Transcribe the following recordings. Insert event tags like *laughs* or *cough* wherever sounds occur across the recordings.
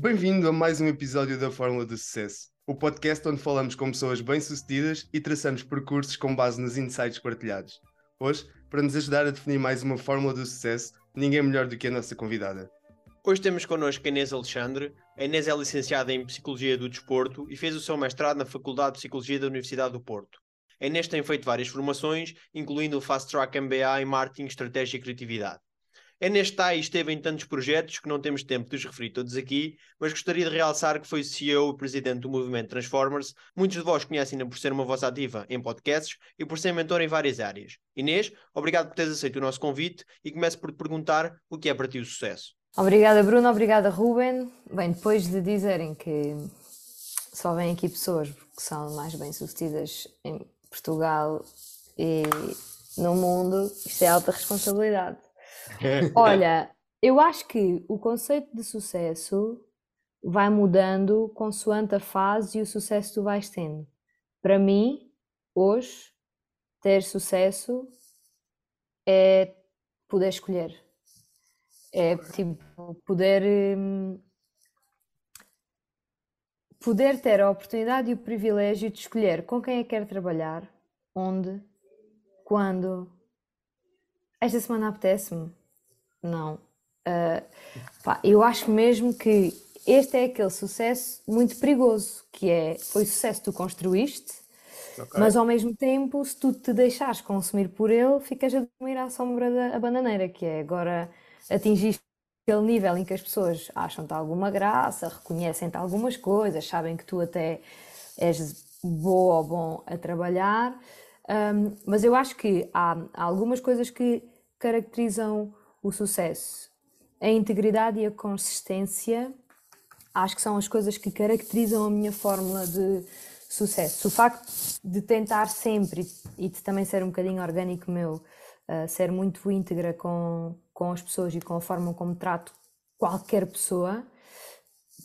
Bem-vindo a mais um episódio da Fórmula do Sucesso, o podcast onde falamos com pessoas bem-sucedidas e traçamos percursos com base nos insights partilhados. Hoje, para nos ajudar a definir mais uma fórmula do sucesso, ninguém melhor do que a nossa convidada. Hoje temos connosco a Inês Alexandre. A Inês é licenciada em Psicologia do Desporto e fez o seu mestrado na Faculdade de Psicologia da Universidade do Porto. A Inês tem feito várias formações, incluindo o Fast Track MBA em Marketing, Estratégia e Criatividade. A Inês está e esteve em tantos projetos que não temos tempo de os referir todos aqui, mas gostaria de realçar que foi CEO e presidente do movimento Transformers. Muitos de vós conhecem-na por ser uma voz ativa em podcasts e por ser mentor em várias áreas. Inês, obrigado por teres aceito o nosso convite e começo por te perguntar o que é para ti o sucesso. Obrigada, Bruno. Obrigada, Ruben. Bem, depois de dizerem que só vêm aqui pessoas que são mais bem-sucedidas em Portugal e no mundo, isto é alta responsabilidade. *laughs* Olha, eu acho que o conceito de sucesso vai mudando consoante a fase e o sucesso que tu vais tendo. Para mim, hoje, ter sucesso é poder escolher é tipo poder hum, poder ter a oportunidade e o privilégio de escolher com quem é que quer trabalhar, onde, quando. Esta semana apetece-me? Não. Uh, pá, eu acho mesmo que este é aquele sucesso muito perigoso, que é foi sucesso que tu construíste, okay. mas ao mesmo tempo, se tu te deixares consumir por ele, ficas a dormir à sombra da bananeira, que é agora atingiste aquele nível em que as pessoas acham-te alguma graça, reconhecem-te algumas coisas, sabem que tu até és boa ou bom a trabalhar, um, mas eu acho que há, há algumas coisas que caracterizam o sucesso. A integridade e a consistência acho que são as coisas que caracterizam a minha fórmula de sucesso. O facto de tentar sempre e de também ser um bocadinho orgânico meu, uh, ser muito íntegra com, com as pessoas e com a forma como trato qualquer pessoa.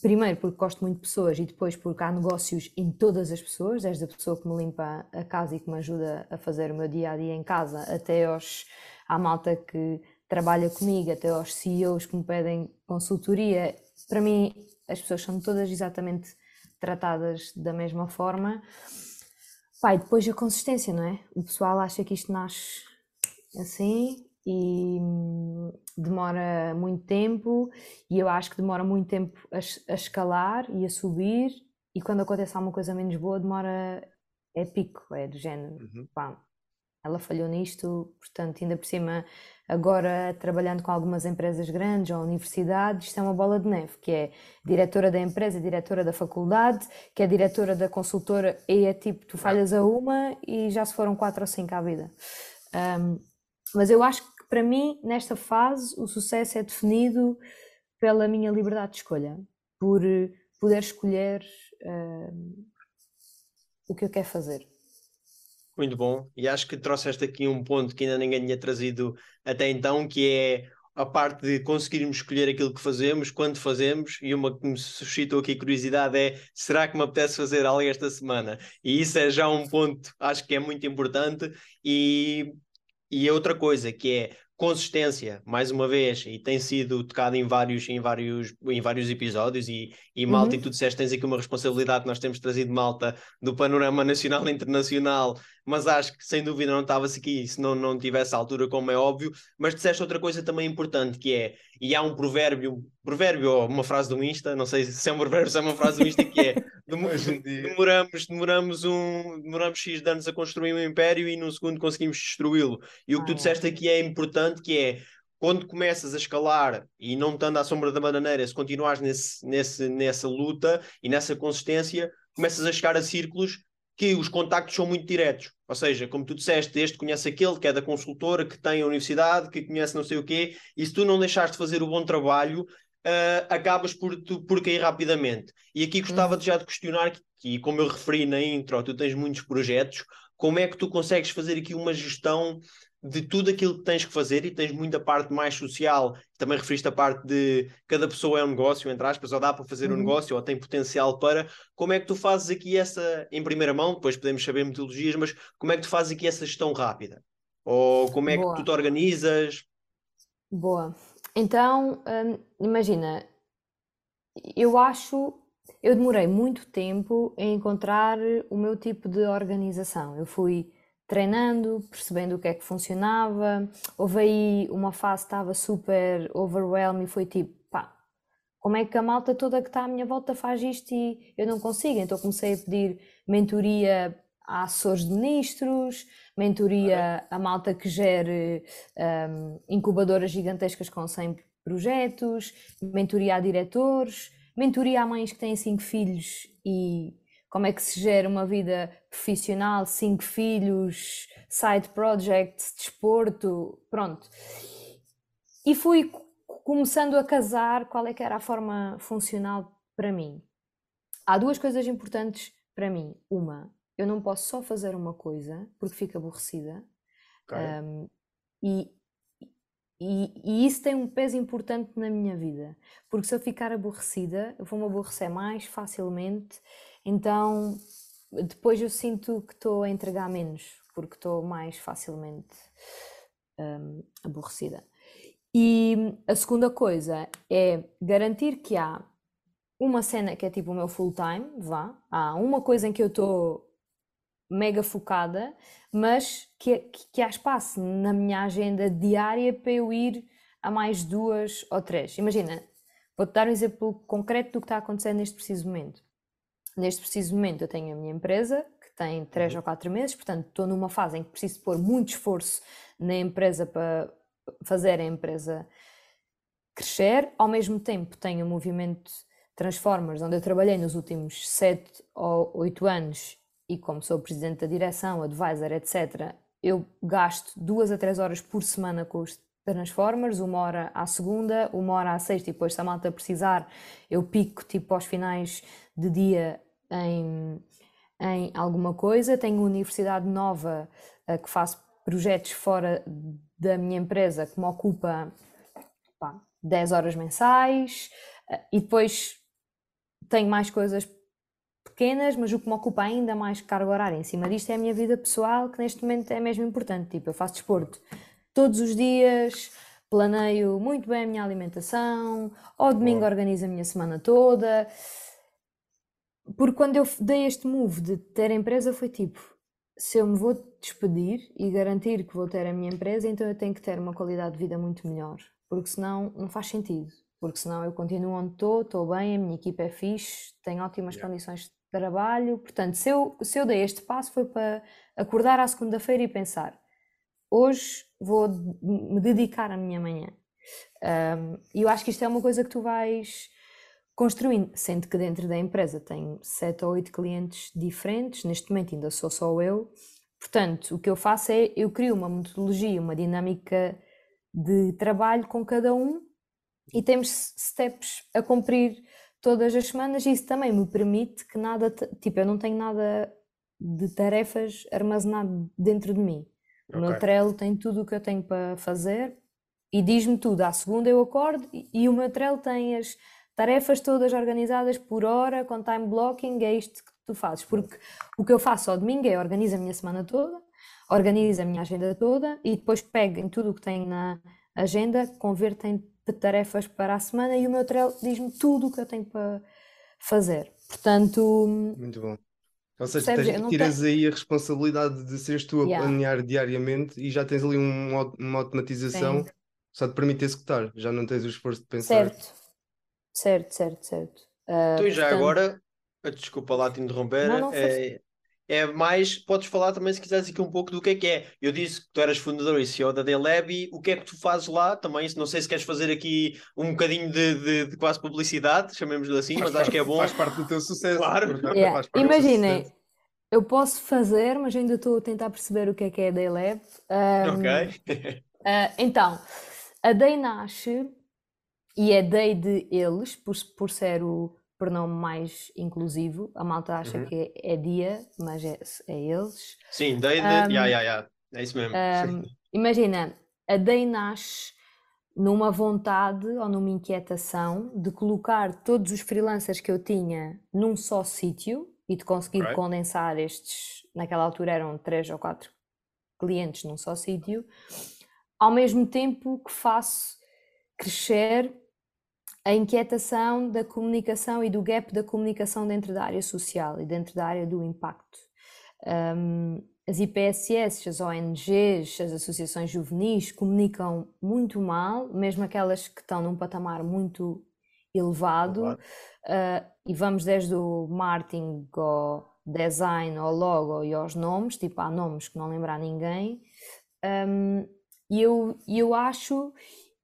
Primeiro porque gosto muito de pessoas e depois porque há negócios em todas as pessoas, desde a pessoa que me limpa a casa e que me ajuda a fazer o meu dia a dia em casa, até aos, à malta que trabalha comigo, até aos CEOs que me pedem consultoria. Para mim, as pessoas são todas exatamente tratadas da mesma forma. Pai, depois a consistência, não é? O pessoal acha que isto nasce assim e hum, demora muito tempo e eu acho que demora muito tempo a, a, escalar e a subir e quando acontece alguma coisa menos boa demora é pico, é do género uhum. pá, ela falhou nisto, portanto ainda por cima agora trabalhando com algumas empresas grandes ou universidades, isto é uma bola de neve, que é diretora da empresa, diretora da faculdade, que é diretora da consultora e é tipo, tu falhas a uma e já se foram quatro ou cinco à vida um, mas eu acho que para mim, nesta fase, o sucesso é definido pela minha liberdade de escolha, por poder escolher uh, o que eu quero fazer. Muito bom, e acho que trouxeste aqui um ponto que ainda ninguém tinha trazido até então, que é a parte de conseguirmos escolher aquilo que fazemos, quando fazemos, e uma que me suscitou aqui curiosidade é: será que me apetece fazer algo esta semana? E isso é já um ponto, acho que é muito importante. E, e outra coisa que é consistência, mais uma vez, e tem sido tocado em vários, em vários, em vários episódios, e, e malta, uhum. e tu disseste, tens aqui uma responsabilidade, nós temos trazido malta do panorama nacional e internacional mas acho que sem dúvida não estava-se aqui se não, não tivesse altura, como é óbvio. Mas disseste outra coisa também importante, que é, e há um provérbio, provérbio ou uma frase do Insta, não sei se é um provérbio ou se é uma frase do Insta, que é *laughs* demoramos, demoramos, um, demoramos X de anos a construir um império e num segundo conseguimos destruí-lo. E o que tu disseste aqui é importante, que é quando começas a escalar e não estando à sombra da bananeira, se continuares nesse, nesse, nessa luta e nessa consistência, começas a chegar a círculos que os contactos são muito diretos. Ou seja, como tu disseste, este conhece aquele que é da consultora, que tem a universidade, que conhece não sei o quê, e se tu não deixares de fazer o bom trabalho, uh, acabas por, tu, por cair rapidamente. E aqui gostava hum. já de questionar, que, que, como eu referi na intro, tu tens muitos projetos, como é que tu consegues fazer aqui uma gestão de tudo aquilo que tens que fazer e tens muita parte mais social. Também referiste a parte de cada pessoa é um negócio, entre aspas, ou dá para fazer uhum. um negócio, ou tem potencial para. Como é que tu fazes aqui essa, em primeira mão, depois podemos saber metodologias, mas como é que tu fazes aqui essa gestão rápida? Ou como é Boa. que tu te organizas? Boa. Então, hum, imagina, eu acho, eu demorei muito tempo a encontrar o meu tipo de organização. Eu fui treinando, percebendo o que é que funcionava. Houve aí uma fase que estava super overwhelmed e foi tipo, pá, como é que a malta toda que está à minha volta faz isto e eu não consigo? Então comecei a pedir mentoria a assessores de ministros, mentoria a malta que gere um, incubadoras gigantescas com 100 projetos, mentoria a diretores, mentoria a mães que têm cinco filhos e como é que se gera uma vida profissional, cinco filhos, side projects, desporto, pronto. E fui começando a casar qual é que era a forma funcional para mim. Há duas coisas importantes para mim. Uma, eu não posso só fazer uma coisa porque fico aborrecida. Okay. Um, e, e, e, isso tem um peso importante na minha vida, porque se eu ficar aborrecida, eu vou-me aborrecer mais facilmente, então depois eu sinto que estou a entregar menos, porque estou mais facilmente um, aborrecida. E a segunda coisa é garantir que há uma cena que é tipo o meu full time, vá, há uma coisa em que eu estou mega focada, mas que, que, que há espaço na minha agenda diária para eu ir a mais duas ou três. Imagina, vou-te dar um exemplo concreto do que está acontecendo neste preciso momento. Neste preciso momento eu tenho a minha empresa, que tem três uhum. ou quatro meses, portanto estou numa fase em que preciso pôr muito esforço na empresa para fazer a empresa crescer. Ao mesmo tempo tenho o movimento Transformers, onde eu trabalhei nos últimos sete ou oito anos e como sou presidente da direção, advisor, etc., eu gasto duas a três horas por semana com os Transformers, uma hora à segunda, uma hora à sexta, e depois se a malta precisar, eu pico tipo aos finais de dia em, em alguma coisa. Tenho uma universidade nova uh, que faço projetos fora da minha empresa que me ocupa pá, 10 horas mensais, uh, e depois tenho mais coisas pequenas, mas o que me ocupa ainda mais carga horária em cima disto é a minha vida pessoal, que neste momento é mesmo importante. Tipo, eu faço desporto todos os dias, planeio muito bem a minha alimentação, ao domingo organizo a minha semana toda. Porque quando eu dei este move de ter a empresa, foi tipo: se eu me vou despedir e garantir que vou ter a minha empresa, então eu tenho que ter uma qualidade de vida muito melhor, porque senão não faz sentido. Porque senão eu continuo onde estou, estou bem, a minha equipa é fixe, tenho ótimas yeah. condições trabalho. Portanto, se eu, se eu dei este passo foi para acordar à segunda-feira e pensar: hoje vou me dedicar à minha manhã. Um, e eu acho que isto é uma coisa que tu vais construindo, sendo que dentro da empresa tenho sete ou oito clientes diferentes, neste momento ainda sou só eu. Portanto, o que eu faço é eu crio uma metodologia, uma dinâmica de trabalho com cada um e temos steps a cumprir todas as semanas e isso também me permite que nada, tipo, eu não tenho nada de tarefas armazenado dentro de mim. O okay. meu Trello tem tudo o que eu tenho para fazer e diz-me tudo. À segunda eu acordo e o meu Trello tem as tarefas todas organizadas por hora, com time blocking, é isto que tu fazes. Porque o que eu faço ao domingo é organizo a minha semana toda, organizo a minha agenda toda e depois pego em tudo o que tenho na agenda, converto em tarefas para a semana e o meu Trello diz-me tudo o que eu tenho para fazer. Portanto. Muito bom. Ou seja, tens, tiras tenho... aí a responsabilidade de seres tu a yeah. planear diariamente e já tens ali um, uma automatização, Sim. só te permite executar, já não tens o esforço de pensar. Certo, certo, certo, certo. Uh, então, e já portanto... agora, desculpa lá te interromper, não, não é, é mais, podes falar também se quiseres aqui um pouco do que é que é. Eu disse que tu eras fundador e CEO da Delab e o que é que tu fazes lá também, não sei se queres fazer aqui um bocadinho de, de, de quase publicidade, chamemos-lhe assim, faz mas parte, acho que é bom. Faz parte do teu sucesso. Claro. Yeah. Imaginem, eu posso fazer, mas ainda estou a tentar perceber o que é que é a Daylab. Um, ok. uh, então, a Day nasce e é Day de eles, por, por ser o pronome mais inclusivo. A malta acha uhum. que é, é, dia, mas é, é eles. Sim, day, um, yeah, yeah, yeah. é isso mesmo. Um, *laughs* imagina, a day nasce numa vontade ou numa inquietação de colocar todos os freelancers que eu tinha num só sítio e de conseguir right. condensar estes, naquela altura eram três ou quatro clientes num só sítio, ao mesmo tempo que faço crescer a inquietação da comunicação e do gap da comunicação dentro da área social e dentro da área do impacto. Um, as IPSS, as ONGs, as associações juvenis comunicam muito mal, mesmo aquelas que estão num patamar muito elevado, uh, e vamos desde o marketing ao design, ao logo e aos nomes, tipo há nomes que não lembra ninguém, um, e eu, eu acho,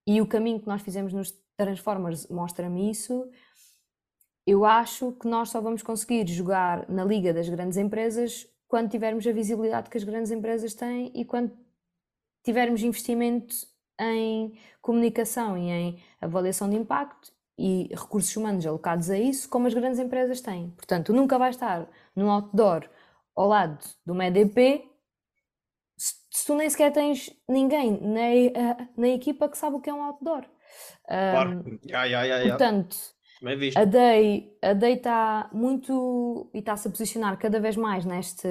e o caminho que nós fizemos nos Transformers mostra-me isso, eu acho que nós só vamos conseguir jogar na liga das grandes empresas quando tivermos a visibilidade que as grandes empresas têm e quando tivermos investimento em comunicação e em avaliação de impacto e recursos humanos alocados a isso, como as grandes empresas têm. Portanto, nunca vai estar num outdoor ao lado de uma EDP se tu nem sequer tens ninguém na, na equipa que sabe o que é um outdoor. Claro. Um, ai, ai, ai, portanto, a DEI a DEI está muito e está-se a posicionar cada vez mais neste,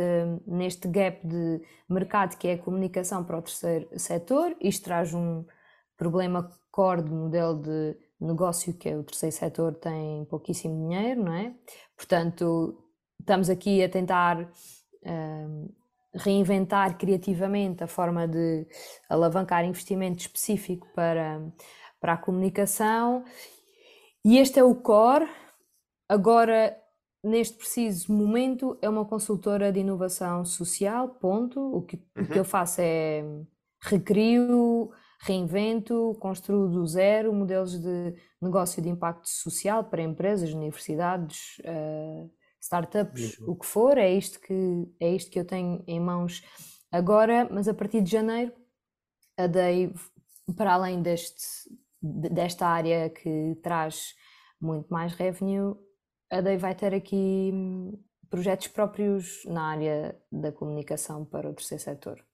neste gap de mercado que é a comunicação para o terceiro setor. Isto traz um problema core do modelo de negócio que é o terceiro setor tem pouquíssimo dinheiro, não é? Portanto, estamos aqui a tentar um, reinventar criativamente a forma de alavancar investimento específico para, para a comunicação. E este é o core. Agora, neste preciso momento, é uma consultora de inovação social, ponto. O que, uhum. o que eu faço é recrio, reinvento, construo do zero modelos de negócio de impacto social para empresas, universidades, uh, startups, o que for, é isto que, é isto que eu tenho em mãos agora, mas a partir de janeiro a DEI, para além deste, desta área que traz muito mais revenue, a DEI vai ter aqui hum, projetos próprios na área da comunicação para o terceiro setor.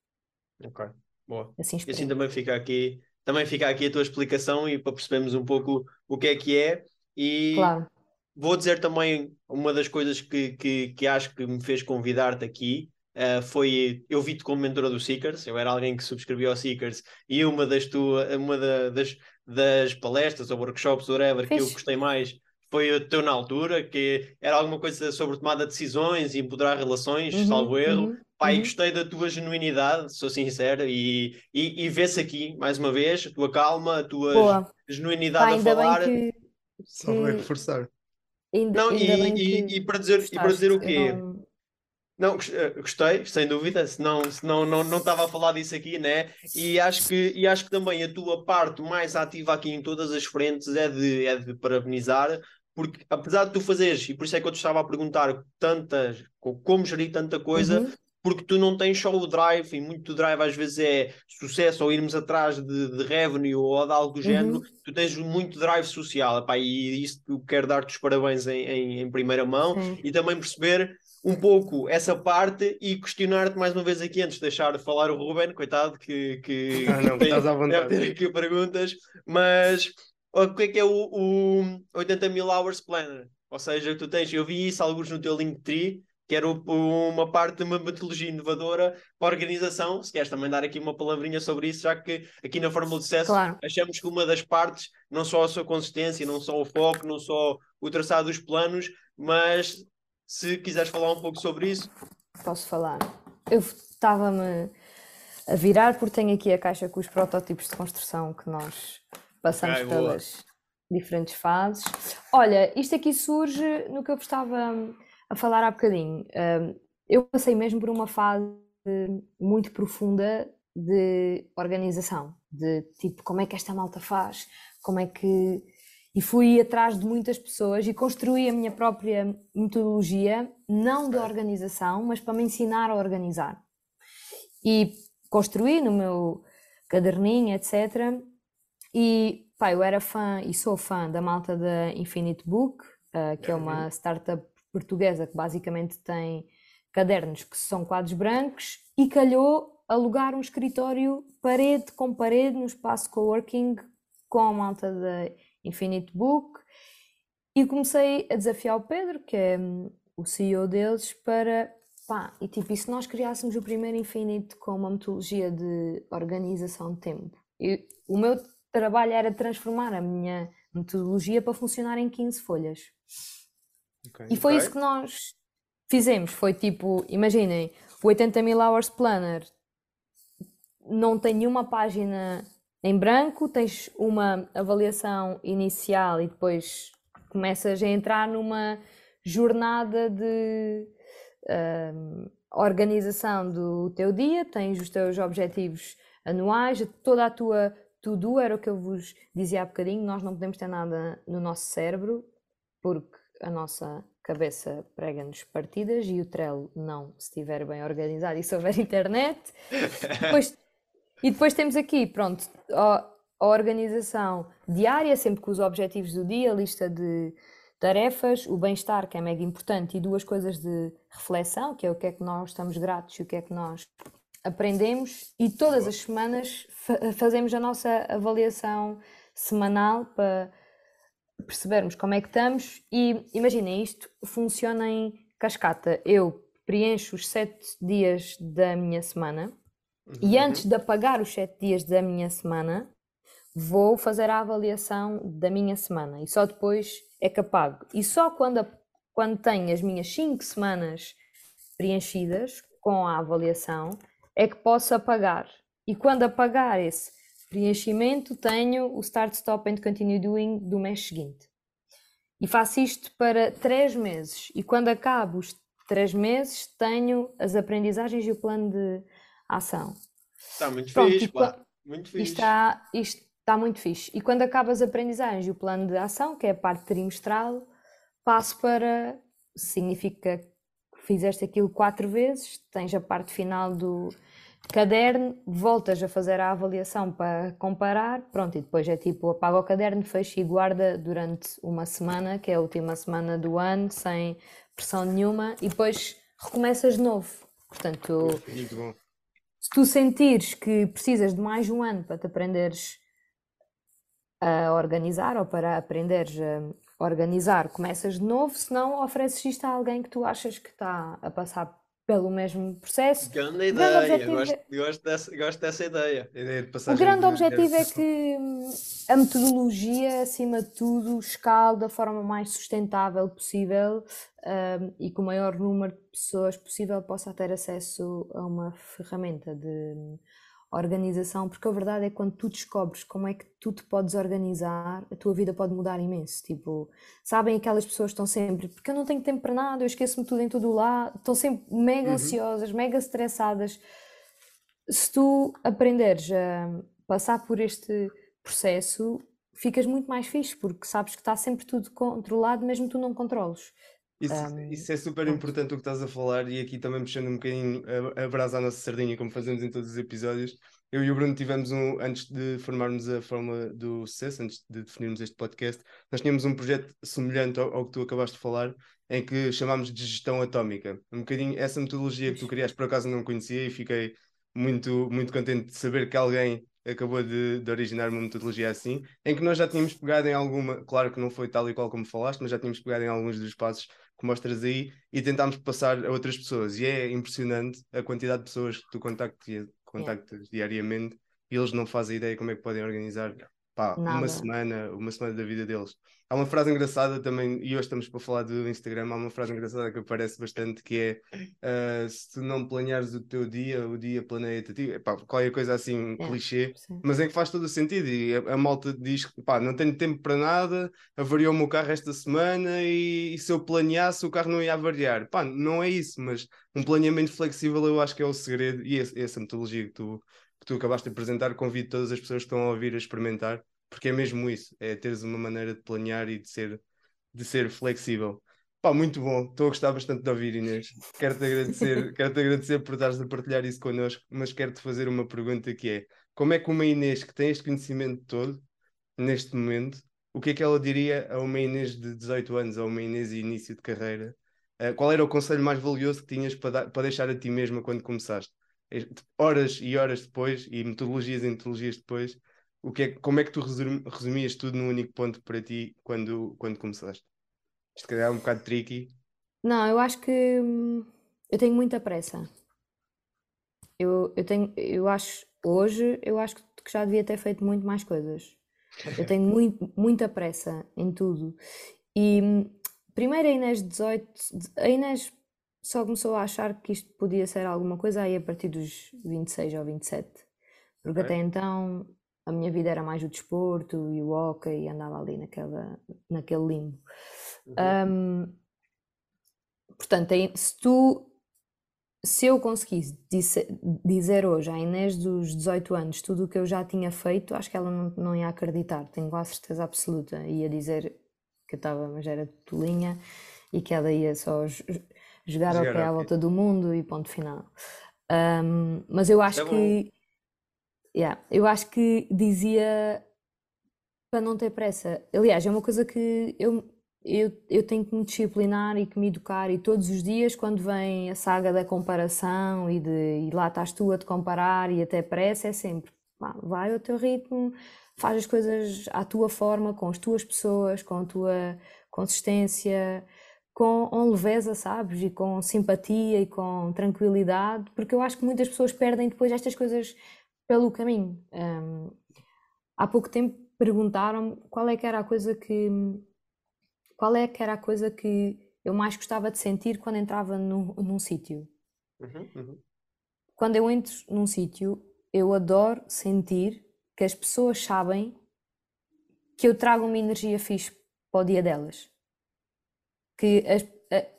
Ok, boa. Assim, e assim também fica aqui também fica aqui a tua explicação e para percebermos um pouco o que é que é e claro. Vou dizer também uma das coisas que, que, que acho que me fez convidar-te aqui. Uh, foi eu vi-te como mentora do Seekers, eu era alguém que subscrevia ao Seekers e uma das tua, uma da, das, das palestras ou workshops, whatever, Fiz. que eu gostei mais foi o teu na altura, que era alguma coisa sobre tomada de decisões e empoderar relações, uhum, salvo erro. Uhum, Pai, uhum. gostei da tua genuinidade, sou sincero, e, e, e vê-se aqui, mais uma vez, a tua calma, a tua Boa. genuinidade Pai, a falar. Que... Só vai reforçar. Ainda, não, ainda e, e, e, para dizer, e para dizer o quê? Não... não... Eh, gostei, sem dúvida, senão, senão não, não estava a falar disso aqui, né? E acho, que, e acho que também a tua parte mais ativa aqui em todas as frentes é de, é de parabenizar, porque apesar de tu fazeres, e por isso é que eu te estava a perguntar tantas, como gerir tanta coisa, uhum porque tu não tens só o drive, e muito drive às vezes é sucesso ou irmos atrás de, de revenue ou de algo do uhum. género, tu tens muito drive social, epá, e isso quero dar-te os parabéns em, em, em primeira mão Sim. e também perceber um pouco essa parte e questionar-te mais uma vez aqui antes de deixar de falar o Ruben, coitado, que, que, ah, não, tem, estás à vontade. deve ter aqui perguntas, mas o que é que é o, o 80 mil hours planner? Ou seja, tu tens, eu vi isso alguns no teu Linktree, que era uma parte de uma metodologia inovadora para a organização. Se queres também dar aqui uma palavrinha sobre isso, já que aqui na Fórmula de Sucesso claro. achamos que uma das partes, não só a sua consistência, não só o foco, não só o traçado dos planos, mas se quiseres falar um pouco sobre isso. Posso falar. Eu estava-me a virar porque tenho aqui a caixa com os protótipos de construção que nós passamos okay, pelas diferentes fases. Olha, isto aqui surge no que eu gostava a falar há bocadinho. eu passei mesmo por uma fase muito profunda de organização, de tipo, como é que esta malta faz, como é que. E fui atrás de muitas pessoas e construí a minha própria metodologia, não de organização, mas para me ensinar a organizar. E construí no meu caderninho, etc. E pá, eu era fã e sou fã da malta da Infinite Book, uh, que é uma startup portuguesa que basicamente tem cadernos que são quadros brancos e calhou alugar um escritório parede com parede no espaço coworking com a malta da Infinite Book e comecei a desafiar o Pedro, que é hum, o CEO deles, para pá, e tipo, e se nós criássemos o primeiro Infinite com uma metodologia de organização de tempo? E o meu trabalho era transformar a minha metodologia para funcionar em 15 folhas. Ok. E foi Ok. isso que nós fizemos. Foi tipo, imaginem, o 80 mil hours planner não tem nenhuma página em branco, tens uma avaliação inicial e depois começas a entrar numa jornada de hum, organização do teu dia, tens os teus objetivos anuais, toda a tua to-do, era o que eu vos dizia há bocadinho, nós não podemos ter nada no nosso cérebro, porque a nossa cabeça prega-nos partidas e o Trello não, se estiver bem organizado e se houver *laughs* internet. Depois- e depois temos aqui, pronto, a, organização diária, sempre com os objetivos do dia, a lista de tarefas, o bem-estar, que é mega importante, e duas coisas de reflexão, que é o que é que nós estamos gratos e o que é que nós aprendemos, e todas as semanas fa- fazemos a nossa avaliação semanal para percebermos como é que estamos e imaginem, isto funciona em cascata. Eu preencho os sete dias da minha semana e antes de apagar os sete dias da minha semana, vou fazer a avaliação da minha semana e só depois é que apago. E só quando, a- quando tenho as minhas cinco semanas preenchidas com a avaliação é que posso apagar. E quando apagar esse preenchimento, tenho o Start, Stop and Continue Doing do mês seguinte. E faço isto para três meses. E quando acabo os três meses, tenho as aprendizagens e o plano de ação. Está muito Pronto, fixe, pá. Muito Isto fixe. está, isto está muito fixe. E quando acabo as aprendizagens e o plano de ação, que é a parte trimestral, passo para. Significa que fizeste aquilo quatro vezes, tens a parte final do caderno, voltas a fazer a avaliação para comparar, pronto, e depois é tipo apaga o caderno, fecha e guarda durante uma semana, que é a última semana do ano, sem pressão nenhuma, e depois recomeças de novo. Portanto, Muito bom. Se tu sentires que precisas de mais um ano para te aprenderes a organizar ou para aprenderes a organizar, começas de novo, se não ofereces isto a alguém que tu achas que está a passar pelo mesmo processo. Grande ideia. objetivo Gosto, é- gosto, dessa, gosto dessa ideia. Ideia de O grande de- objetivo é que hum, a metodologia, acima de tudo, escale da forma mais sustentável possível hum, e que o maior número de pessoas possível possa ter acesso a uma ferramenta de hum, organização, porque a verdade é que quando tu descobres como é que tu te podes organizar, a tua vida pode mudar imenso. Tipo, sabem aquelas pessoas que estão sempre, porque eu não tenho tempo para nada, eu esqueço-me tudo em todo o lado, estão sempre mega Uhum. ansiosas, mega estressadas se tu aprenderes a passar por este processo, ficas muito mais fixe, porque sabes que está sempre tudo controlado, mesmo tu não controles. Isso, Um, isso é super importante o que estás a falar, e aqui também puxando um bocadinho a, a brasa à nossa sardinha, como fazemos em todos os episódios. Eu e o Bruno tivemos um, antes de formarmos a fórmula do sucesso, antes de definirmos este podcast, nós tínhamos um projeto semelhante ao, ao que tu acabaste de falar, em que chamámos de gestão atómica. Um bocadinho essa metodologia que tu criaste, por acaso não conhecia e fiquei muito, muito contente de saber que alguém acabou de, de originar uma metodologia assim, em que nós já tínhamos pegado em alguma, claro que não foi tal e qual como falaste, mas já tínhamos pegado em alguns dos passos que mostras aí e tentámos passar a outras pessoas. E é impressionante a quantidade de pessoas que tu contactas, contactas diariamente e eles não fazem ideia como é que podem organizar pá, uma semana, uma semana da vida deles. Há uma frase engraçada também, e hoje estamos para falar do Instagram, há uma frase engraçada que aparece bastante que é ah, se tu não planeares o teu dia, o dia planeia-te a ti. Epá, qualquer coisa assim, É. clichê, Sim. mas é que faz todo o sentido. E a, a malta diz que pá, não tenho tempo para nada, avariou o meu carro esta semana e, e se eu planeasse o carro não ia avariar. Pá, não é isso, mas um planeamento flexível eu acho que é o segredo e esse- essa metodologia que tu, que tu acabaste de apresentar, convido todas as pessoas que estão a ouvir a experimentar, porque é mesmo isso, é teres uma maneira de planear e de ser, de ser flexível. Pá, muito bom, estou a gostar bastante de ouvir, Inês. Quero-te agradecer, *laughs* quero-te agradecer por estares a partilhar isso connosco, mas quero-te fazer uma pergunta que é: como é que uma Inês que tem este conhecimento todo, neste momento, o que é que ela diria a uma Inês de 18 anos, a uma Inês de início de carreira? Eh, qual era o conselho mais valioso que tinhas para, dar- para deixar a ti mesma quando começaste? Eh, Horas e horas depois, e metodologias e metodologias depois, o que é, como é que tu resum- resumias tudo num único ponto para ti quando, quando começaste? Isto calhar é um bocado tricky. Não, eu acho que hum, eu tenho muita pressa. Eu, eu tenho, eu acho, hoje, eu acho que já devia ter feito muito mais coisas. Eu *laughs* tenho muito, muita pressa em tudo. E primeiro a Inês 18, a Inês só começou a achar que isto podia ser alguma coisa aí a partir dos 26 ou 27. Porque até então a minha vida era mais o desporto e o hockey e andava ali naquela, naquele limbo. Uhum. Um, portanto, se tu se eu conseguisse dizer, dizer hoje à Inês dos 18 anos tudo o que eu já tinha feito, acho que ela não, não ia acreditar, tenho quase certeza absoluta. Ia dizer que eu estava, mas era tolinha e que ela ia só jogar ao pé à volta do mundo e ponto final. Um, mas eu acho é que. Yeah, eu acho que dizia para não ter pressa. Aliás, é uma coisa que eu, eu, eu tenho que me disciplinar e que me educar, e todos os dias, quando vem a saga da comparação e, de, e lá estás tu a te comparar e até pressa, é sempre vai ao teu ritmo, faz as coisas à tua forma, com as tuas pessoas, com a tua consistência com, com leveza, sabes? E com simpatia e com tranquilidade, porque eu acho que muitas pessoas perdem depois estas coisas pelo caminho. Um, há pouco tempo perguntaram-me qual é que era a coisa que qual é que era a coisa que eu mais gostava de sentir quando entrava num, num sítio. Uhum, uhum. Quando eu entro num sítio, eu adoro sentir que as pessoas sabem que eu trago uma energia fixe para o dia delas que as,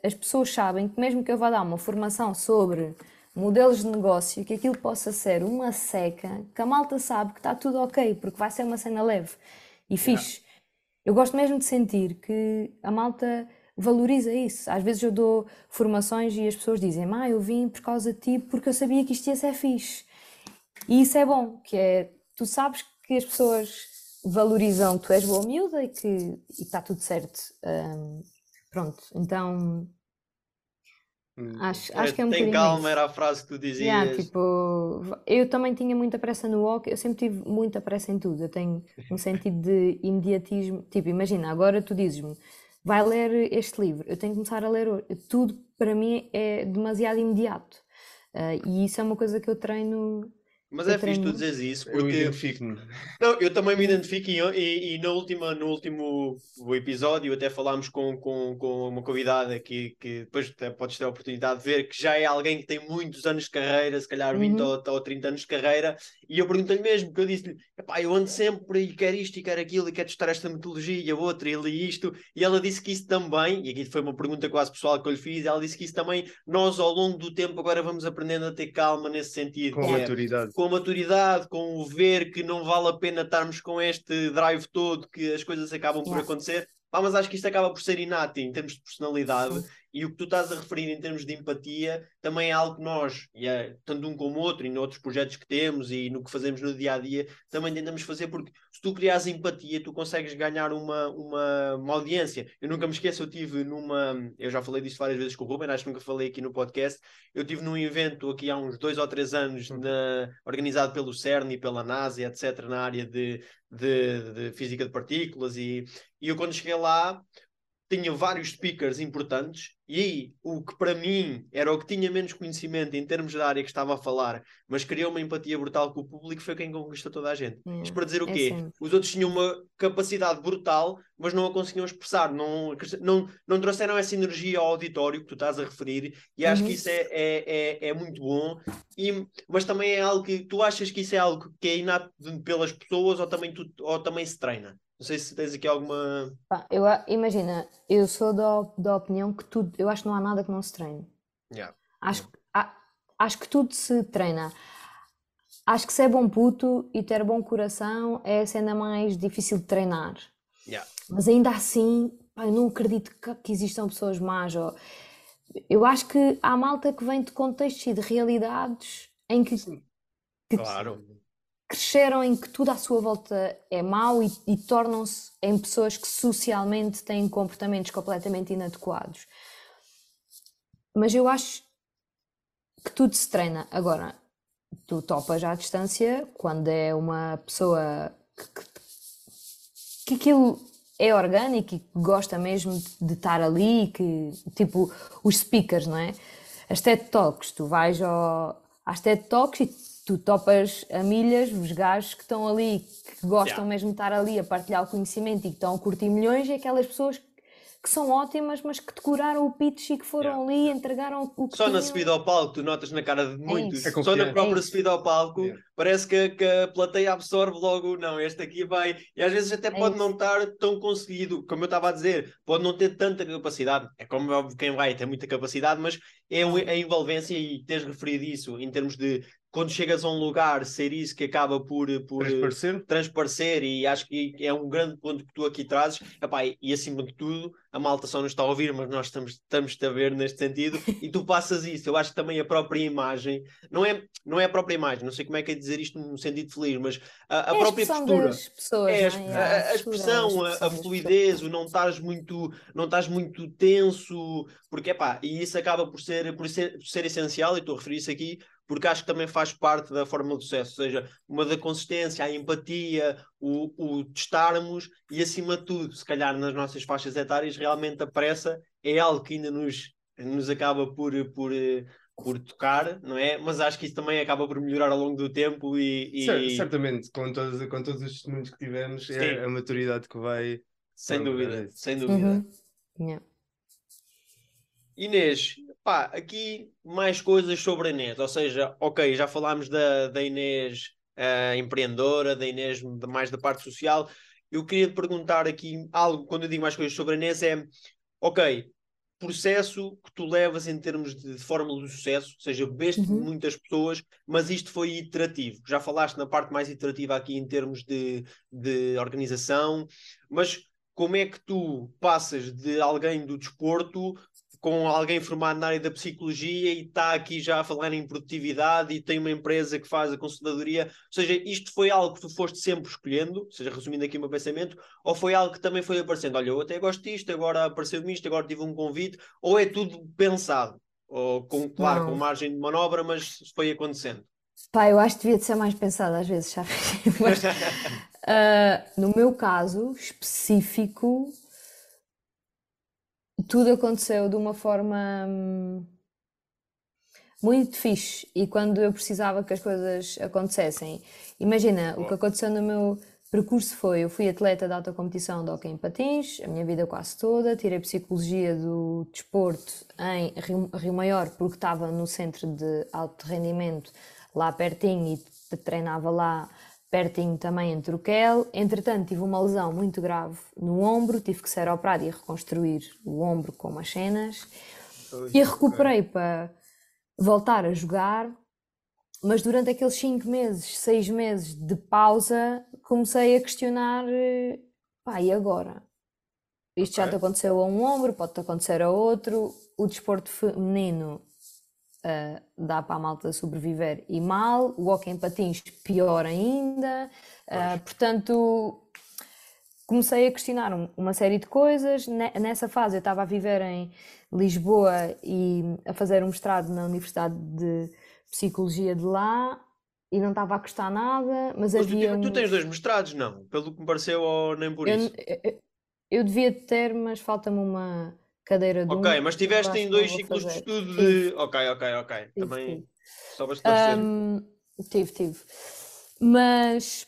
as pessoas sabem que mesmo que eu vá dar uma formação sobre modelos de negócio, que aquilo possa ser uma seca, que a malta sabe que está tudo ok, porque vai ser uma cena leve e fixe. Yeah. Eu gosto mesmo de sentir que a malta valoriza isso. Às vezes eu dou formações e as pessoas dizem, ah, eu vim por causa de ti porque eu sabia que isto ia ser fixe. E isso é bom, que é, tu sabes que as pessoas valorizam que tu és boa miúda e que está tudo certo. Um, Pronto, então hum, acho, acho que é um Tem calma, isso. era a frase que tu dizias. Yeah, tipo, eu também tinha muita pressa no walk, eu sempre tive muita pressa em tudo. Eu tenho um sentido de imediatismo. Tipo, imagina, agora tu dizes-me, vai ler este livro, eu tenho que começar a ler. Tudo para mim é demasiado imediato. Uh, e isso é uma coisa que eu treino mas eu é fixe tu dizeres isso, porque. Eu identifico-me. Não, eu também me identifico e, e, e, no, último, no último episódio até falámos com, com, com uma convidada que, que depois podes ter a oportunidade de ver, que já é alguém que tem muitos anos de carreira, se calhar 20 uhum. ou, ou 30 anos de carreira, e eu perguntei-lhe mesmo, porque eu disse-lhe, eu ando sempre e quero isto e quero aquilo, e quero testar esta metodologia e a outra, e li isto, e ela disse que isso também, e aqui foi uma pergunta quase pessoal que eu lhe fiz, ela disse que isso também, nós ao longo do tempo agora vamos aprendendo a ter calma nesse sentido. Com é, maturidade com a maturidade, com o ver que não vale a pena estarmos com este drive todo, que as coisas acabam por acontecer. Pá, mas acho que isto acaba por ser inato em termos de personalidade e o que tu estás a referir em termos de empatia também é algo que nós, e é, tanto um como o outro, e noutros projetos que temos e no que fazemos no dia a dia, também tentamos fazer, porque se tu crias empatia, tu consegues ganhar uma, uma, uma audiência. Eu nunca me esqueço, eu tive numa. Eu já falei disso várias vezes com o Ruben, acho que nunca falei aqui no podcast. Eu tive num evento aqui há uns dois ou três anos, hum. na, organizado pelo CERN e pela NASA, etc., na área de, de, de física de partículas, e, e eu quando cheguei lá tinha vários speakers importantes e aí o que para mim era o que tinha menos conhecimento em termos da área que estava a falar, mas criou uma empatia brutal com o público, foi quem conquistou toda a gente. É, Isto para dizer o é quê? Assim. Os outros tinham uma capacidade brutal, mas não a conseguiam expressar, não, não, não trouxeram essa energia ao auditório que tu estás a referir, e acho uhum. que isso é, é, é, é, muito bom. E, mas também é algo que tu achas que isso é algo que é inato pelas pessoas ou também, tu, ou também se treina? Não sei se tens aqui alguma. eu, imagina, eu sou da, da opinião que tudo. Eu acho que não há nada que não se treine. Yeah. Acho, yeah. acho que tudo se treina. Acho que ser bom puto e ter bom coração é ainda mais difícil de treinar. Yeah. Mas ainda assim, pá, eu não acredito que, que existam pessoas más. Ou... Eu acho que há malta que vem de contextos e de realidades em que. que claro cresceram em que tudo à sua volta é mau e, e tornam-se em pessoas que socialmente têm comportamentos completamente inadequados. Mas eu acho que tudo se treina. Agora, tu topas à distância quando é uma pessoa que, que, que aquilo é orgânico e que gosta mesmo de estar ali, que tipo os speakers, não é? As TED Talks, tu vais ao, às TED Talks e tu topas a milhas, os gajos que estão ali, que gostam Yeah. mesmo de estar ali a partilhar o conhecimento e que estão a curtir milhões, e aquelas pessoas que são ótimas, mas que decoraram o pitch e que foram ali e entregaram o que Só na tinham. subida ao palco, tu notas na cara de muitos, isso. É só na própria É subida ao palco, Yeah. parece que, que a plateia absorve logo, não, este aqui vai. E às vezes até pode isso. não estar tão conseguido, como eu estava a dizer, pode não ter tanta capacidade. É como óbvio, quem vai tem muita capacidade, mas é a envolvência, e tens referido isso em termos de quando chegas a um lugar, ser isso que acaba por. por Transparecer? transparecer e acho que é um grande ponto que tu aqui trazes Epá, e, e acima de tudo a malta só nos está a ouvir mas nós estamos, estamos a ver neste sentido *laughs* e tu passas isso, eu acho que também a própria imagem não é, não é a própria imagem não sei como é que é dizer isto num sentido feliz mas a, a É própria postura pessoas, é, a, exp- é? a- a expressão, a, a fluidez, o não estás muito, não estás muito tenso, porque epá, e isso acaba por ser, por ser, por ser essencial, e estou a referir isso aqui, porque acho que também faz parte da fórmula do sucesso, ou seja, uma da consistência, a empatia, o, o testarmos e acima de tudo, se calhar nas nossas faixas etárias, realmente a pressa é algo que ainda nos, nos acaba por, por, por tocar, não é? Mas acho que isso também acaba por melhorar ao longo do tempo e, e- Cer- certamente, com todos, com todos os testemunhos que tivemos, Sim. é a maturidade que vai. sem dúvida, sem dúvida. Uhum. Yeah. Inês, pá, aqui mais coisas sobre a Inês, ou seja, ok, já falámos da, da Inês eh, empreendedora, da Inês de- mais da parte social. Eu queria te perguntar aqui algo, quando eu digo mais coisas sobre a Inês, é ok, processo que tu levas em termos de, de fórmula do sucesso, ou seja, bebeste de Uhum. muitas pessoas, mas isto foi iterativo. Já falaste na parte mais iterativa aqui em termos de, de organização, mas como é que tu passas de alguém do desporto com alguém formado na área da psicologia e está aqui já a falar em produtividade e tem uma empresa que faz a consultadoria. Ou seja, isto foi algo que tu foste sempre escolhendo, ou seja, resumindo aqui o meu pensamento, ou foi algo que também foi aparecendo? Olha, eu até gosto disto, agora apareceu-me isto, agora tive um convite, ou é tudo pensado? Ou com, claro, Não. com margem de manobra, mas foi acontecendo. Pá, eu acho que devia de ser mais pensado às vezes, sabes? *laughs* Mas, *laughs* ah, no meu caso específico, tudo aconteceu de uma forma hum, muito fixe. E quando eu precisava que as coisas acontecessem, imagina, o que aconteceu no meu percurso foi: eu fui atleta de alta competição de hóquei em patins, a minha vida quase toda, tirei psicologia do desporto em Rio, Rio Maior, porque estava no centro de alto rendimento lá pertinho e treinava lá pertinho também em Turquel. Entretanto, tive uma lesão muito grave no ombro, tive que ser operado e reconstruir o ombro com umas cenas. E recuperei para voltar a jogar, mas durante aqueles 5 meses, 6 meses de pausa, comecei a questionar: eh, pá, e agora? Isto já te aconteceu a um ombro, pode-te acontecer a outro. O desporto feminino ah, dá para a malta sobreviver e mal, o hóquei em patins pior ainda. Ah, portanto, comecei a questionar um- uma série de coisas. Ne- Nessa fase eu estava a viver em Lisboa e a fazer um mestrado na Universidade de Psicologia de lá e não estava a gostar nada, mas Mas tu, havia tu uns- tens dois mestrados, não? Pelo que me pareceu, ou nem por eu, isso? eu- eu devia ter, mas falta-me uma cadeira de Ok, um, mas tiveste em dois ciclos de fazer. estudo Tive, de. Ok, ok, ok. tive, Também tive. só esclarecer. Ahm, tive, tive. Mas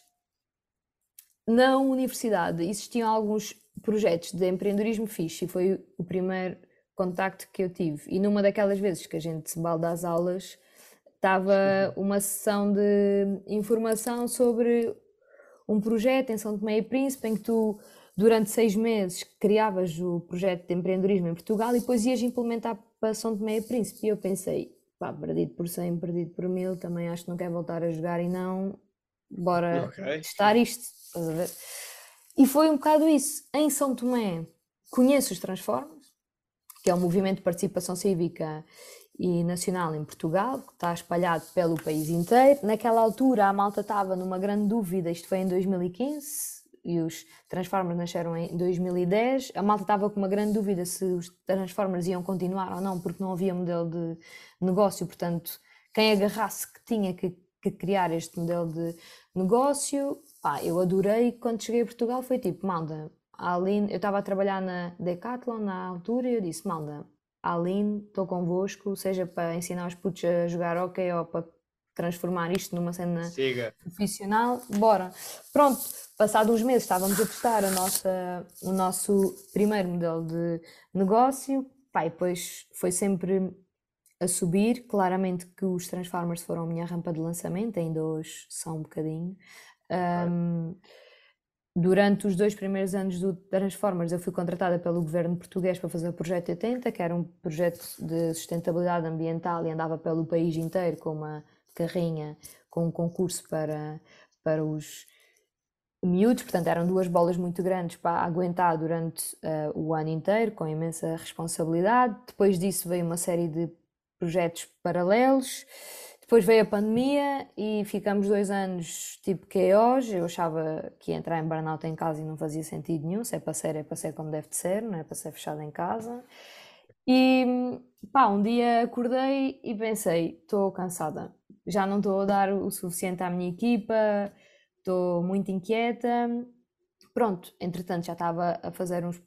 na universidade existiam alguns projetos de empreendedorismo fixe e foi o primeiro contacto que eu tive. E numa daquelas vezes que a gente se balda às aulas, estava uma sessão de informação sobre um projeto em São Tomé e Príncipe em que tu, durante seis meses, criavas o projeto de empreendedorismo em Portugal e depois ias implementar para São Tomé e Príncipe. E eu pensei, pá, perdido por 100, perdido por mil, também acho que não quero voltar a jogar e não, bora Ok. testar isto, estás a ver? E foi um bocado isso. Em São Tomé, conheço os Transformers, que é um movimento de participação cívica e nacional em Portugal, que está espalhado pelo país inteiro. Naquela altura, a malta estava numa grande dúvida, isto foi em 2015, e os Transformers nasceram em 2010. A malta estava com uma grande dúvida se os Transformers iam continuar ou não, porque não havia modelo de negócio, portanto, quem agarrasse que tinha que, que criar este modelo de negócio, pá, eu adorei. Quando cheguei a Portugal, foi tipo, malda, a Aline, eu estava a trabalhar na Decathlon na altura e eu disse, malda, Aline, estou convosco, seja para ensinar os putos a jogar hockey ou para transformar isto numa cena Siga. profissional, bora. Pronto, passado uns meses estávamos a testar a nossa, o nosso primeiro modelo de negócio, pá, e depois foi sempre a subir, claramente que os Transformers foram a minha rampa de lançamento, ainda hoje são um bocadinho. Um, Durante os dois primeiros anos do Transformers, eu fui contratada pelo governo português para fazer o Projeto 80, que era um projeto de sustentabilidade ambiental e andava pelo país inteiro com uma carrinha, com um concurso para, para os miúdos. Portanto, eram duas bolas muito grandes para aguentar durante uh, o ano inteiro, com imensa responsabilidade. Depois disso veio uma série de projetos paralelos. Depois veio a pandemia e ficamos dois anos tipo que é hoje. Eu achava que ia entrar em burnout em casa e não fazia sentido nenhum. Se é para ser, é para ser como deve de ser, não é para ser fechado em casa. E pá, um dia acordei e pensei: estou cansada, já não estou a dar o suficiente à minha equipa, estou muito inquieta. Pronto, entretanto já estava a fazer uns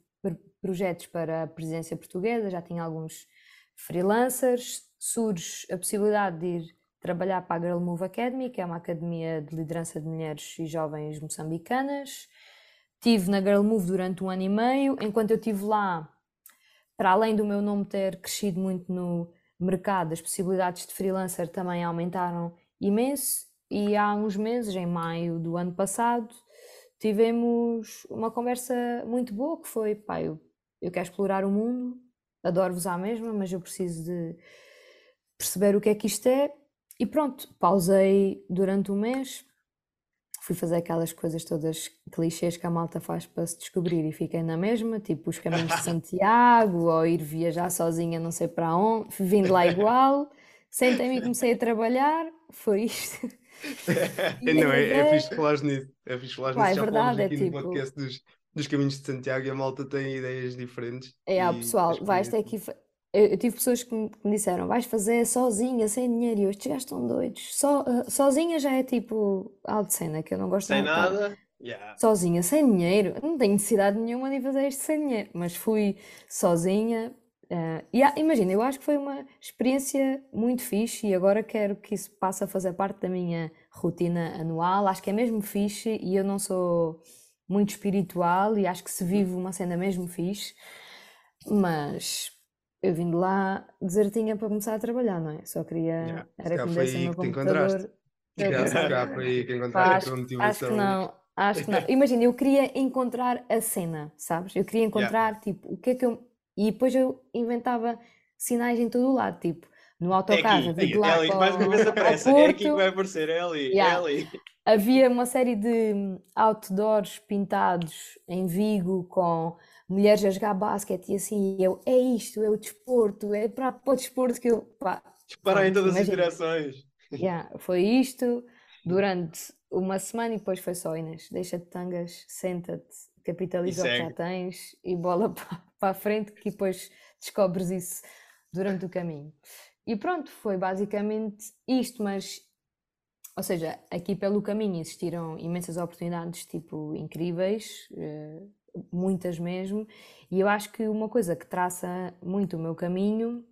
projetos para a presidência portuguesa, já tinha alguns freelancers. Surge a possibilidade de ir trabalhar para a Girl Move Academy, que é uma academia de liderança de mulheres e jovens moçambicanas. Tive na Girl Move durante um ano e meio. Enquanto eu estive lá, para além do meu nome ter crescido muito no mercado, as possibilidades de freelancer também aumentaram imenso. E há uns meses, em maio do ano passado, tivemos uma conversa muito boa que foi, pá, eu, eu quero explorar o mundo, adoro-vos à mesma, mas eu preciso de perceber o que é que isto é e pronto, pausei durante um mês, fui fazer aquelas coisas todas clichês que a malta faz para se descobrir e fiquei na mesma, tipo os caminhos de *laughs* Santiago, ou ir viajar sozinha não sei para onde, vindo lá igual, sentei-me e comecei a trabalhar, foi isto. *laughs* não, é, é fixe falar nisso, é fixe falar nisso, é já verdade, é tipo... no podcast dos, dos caminhos de Santiago e a malta tem ideias diferentes. É, e, pessoal, vais ter que eu, eu tive pessoas que me, que me disseram: vais fazer sozinha, sem dinheiro. E eu, estes gajos estão doidos. So, uh, sozinha já é tipo algo de cena que eu não gosto Sem nada. Yeah. Sozinha, sem dinheiro. Não tenho necessidade nenhuma de fazer isto sem dinheiro. Mas fui sozinha. Uh, e ah, imagina, eu acho que foi uma experiência muito fixe e agora quero que isso passe a fazer parte da minha rotina anual. Acho que é mesmo fixe e eu não sou muito espiritual e acho que se vive uma cena mesmo fixe. Mas eu vim de lá desertinha para começar a trabalhar, não é? Só queria. Yeah. Era que me dessem o meu computador. pensava, já foi aí que *laughs* encontraste a acho, que não, acho que não. Imagina, eu queria encontrar a cena, sabes? Eu queria encontrar, tipo, o que é que eu. E depois eu inventava sinais em todo o lado, tipo, no É autocarro, aqui, vir de é lá ali, para mais uma vez aparece. É aqui que vai aparecer, é é Yeah. Havia uma série de hum, outdoors pintados em Vigo com mulheres a jogar basquete e assim, eu, é isto, é o desporto, é para, para o desporto que eu, pá, Disparar em todas as direções. yeah, foi isto *laughs* durante uma semana e depois foi só Inês, deixa de tangas, senta-te, capitaliza o que já tens e bola *laughs* para, para a frente que depois descobres isso durante o caminho. E pronto, foi basicamente isto, mas ou seja, aqui pelo caminho existiram imensas oportunidades, tipo, incríveis, eh, muitas mesmo, e eu acho que uma coisa que traça muito o meu caminho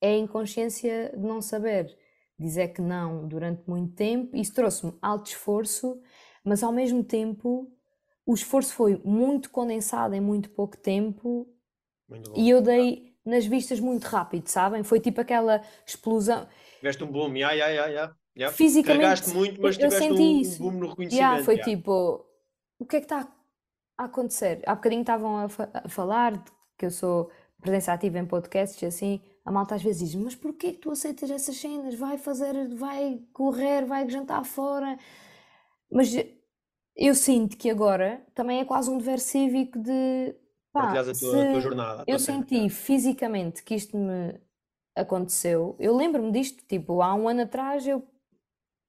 é a inconsciência de não saber dizer que não durante muito tempo. Isso trouxe-me alto esforço, mas ao mesmo tempo o esforço foi muito condensado em muito pouco tempo Muito e eu dei nas vistas muito rápido, sabem? Foi tipo aquela explosão. Tiveste um boom, ya, ya, ya. ya. Fisicamente, Carregaste muito, mas eu- senti um, um isso. boom no Yeah, reconhecimento. foi ya. tipo, o que é que está a acontecer? Há bocadinho estavam a, fa- a falar de que eu sou presença ativa em podcasts e assim, a malta às vezes diz, mas porquê que tu aceitas essas cenas? Vai fazer, vai correr, vai jantar fora. Mas eu sinto que agora também é quase um dever cívico de, pá, a tua, a tua jornada. a eu cena, senti ya. fisicamente que isto me aconteceu. Eu lembro-me disto, tipo, há um ano atrás eu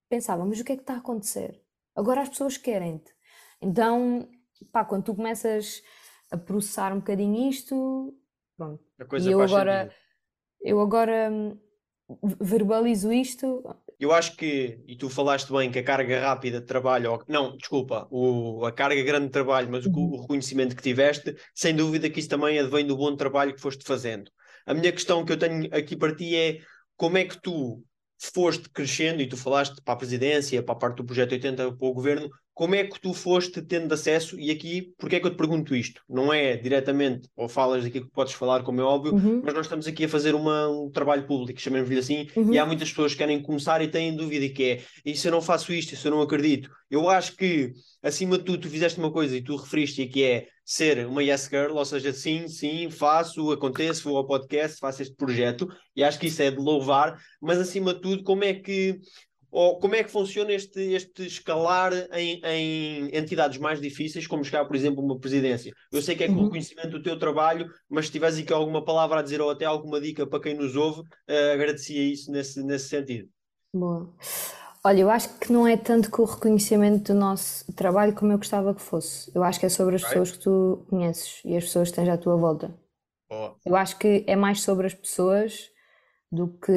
pensava, mas o que é que está a acontecer? Agora as pessoas querem-te. Então, pá, quando tu começas a processar um bocadinho isto, pronto. A coisa E eu agora, sentido. eu agora hum, verbalizo isto. Eu acho que, e tu falaste bem que a carga rápida de trabalho, não, desculpa, o, a carga grande de trabalho, mas o, Uhum. o reconhecimento que tiveste, sem dúvida que isso também advém do bom trabalho que foste fazendo. A minha questão que eu tenho aqui para ti é como é que tu foste crescendo e tu falaste para a presidência, para a parte do projeto 80, para o governo, como é que tu foste tendo acesso? E aqui, porque é que eu te pergunto isto? Não é diretamente, ou falas daquilo que podes falar, como é óbvio, Uhum. mas nós estamos aqui a fazer uma, um trabalho público, chamemos-lhe assim, Uhum. e há muitas pessoas que querem começar e têm dúvida, que é, e se eu não faço isto, e se eu não acredito? Eu acho que, acima de tudo, tu fizeste uma coisa e tu referiste que é ser uma yes girl, ou seja, sim, sim, faço, acontece, vou ao podcast, faço este projeto, e acho que isso é de louvar, mas acima de tudo, como é que ou como é que funciona este, este escalar em, em entidades mais difíceis, como chegar, por exemplo, uma presidência? Eu sei que é com Uhum. o conhecimento do teu trabalho, mas se tiveres aqui alguma palavra a dizer ou até alguma dica para quem nos ouve, eh, agradecia isso nesse, nesse sentido. Boa. Olha, eu acho que não é tanto com o reconhecimento do nosso trabalho como eu gostava que fosse. Eu acho que é sobre as pessoas que tu conheces e as pessoas que tens à tua volta. Boa. Eu acho que é mais sobre as pessoas do que.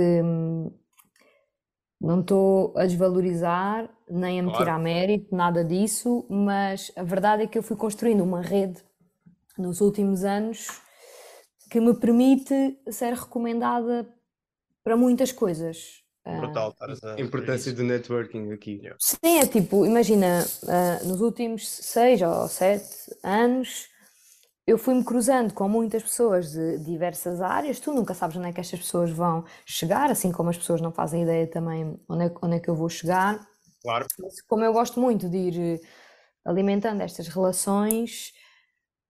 Não estou a desvalorizar nem a me Claro. tirar mérito, nada disso, mas a verdade é que eu fui construindo uma rede nos últimos anos que me permite ser recomendada para muitas coisas. Ah, Brutal estares a importância do networking aqui. Sim, é tipo, imagina, ah, nos últimos seis ou sete anos eu fui-me cruzando com muitas pessoas de diversas áreas. Tu nunca sabes onde é que estas pessoas vão chegar, assim como as pessoas não fazem ideia também onde é, que- onde é que eu vou chegar. Claro. Mas como eu gosto muito de ir eh, alimentando estas relações,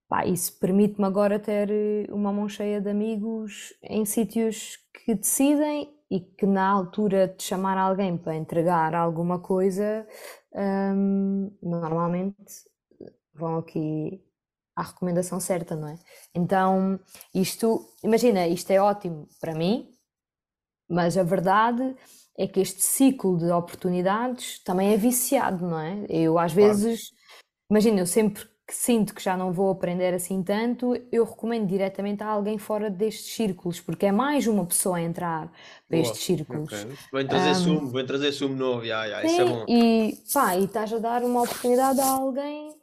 pá, isso permite-me agora ter eh, uma mão cheia de amigos em sítios que decidem e que na altura de chamar alguém para entregar alguma coisa, hum, normalmente vão aqui à recomendação certa, não é? Então, isto, imagina, isto é ótimo para mim, mas a verdade é que este ciclo de oportunidades também é viciado, não é? Eu às Claro. vezes, imagina, eu sempre que sinto que já não vou aprender assim tanto, eu recomendo diretamente a alguém fora destes círculos, porque é mais uma pessoa a entrar para Boa. estes círculos. Ok. Vem trazer Ahm, sumo, vem trazer sumo novo, ya, ya, isso é Sim, bom. e pá, e estás a dar uma oportunidade a alguém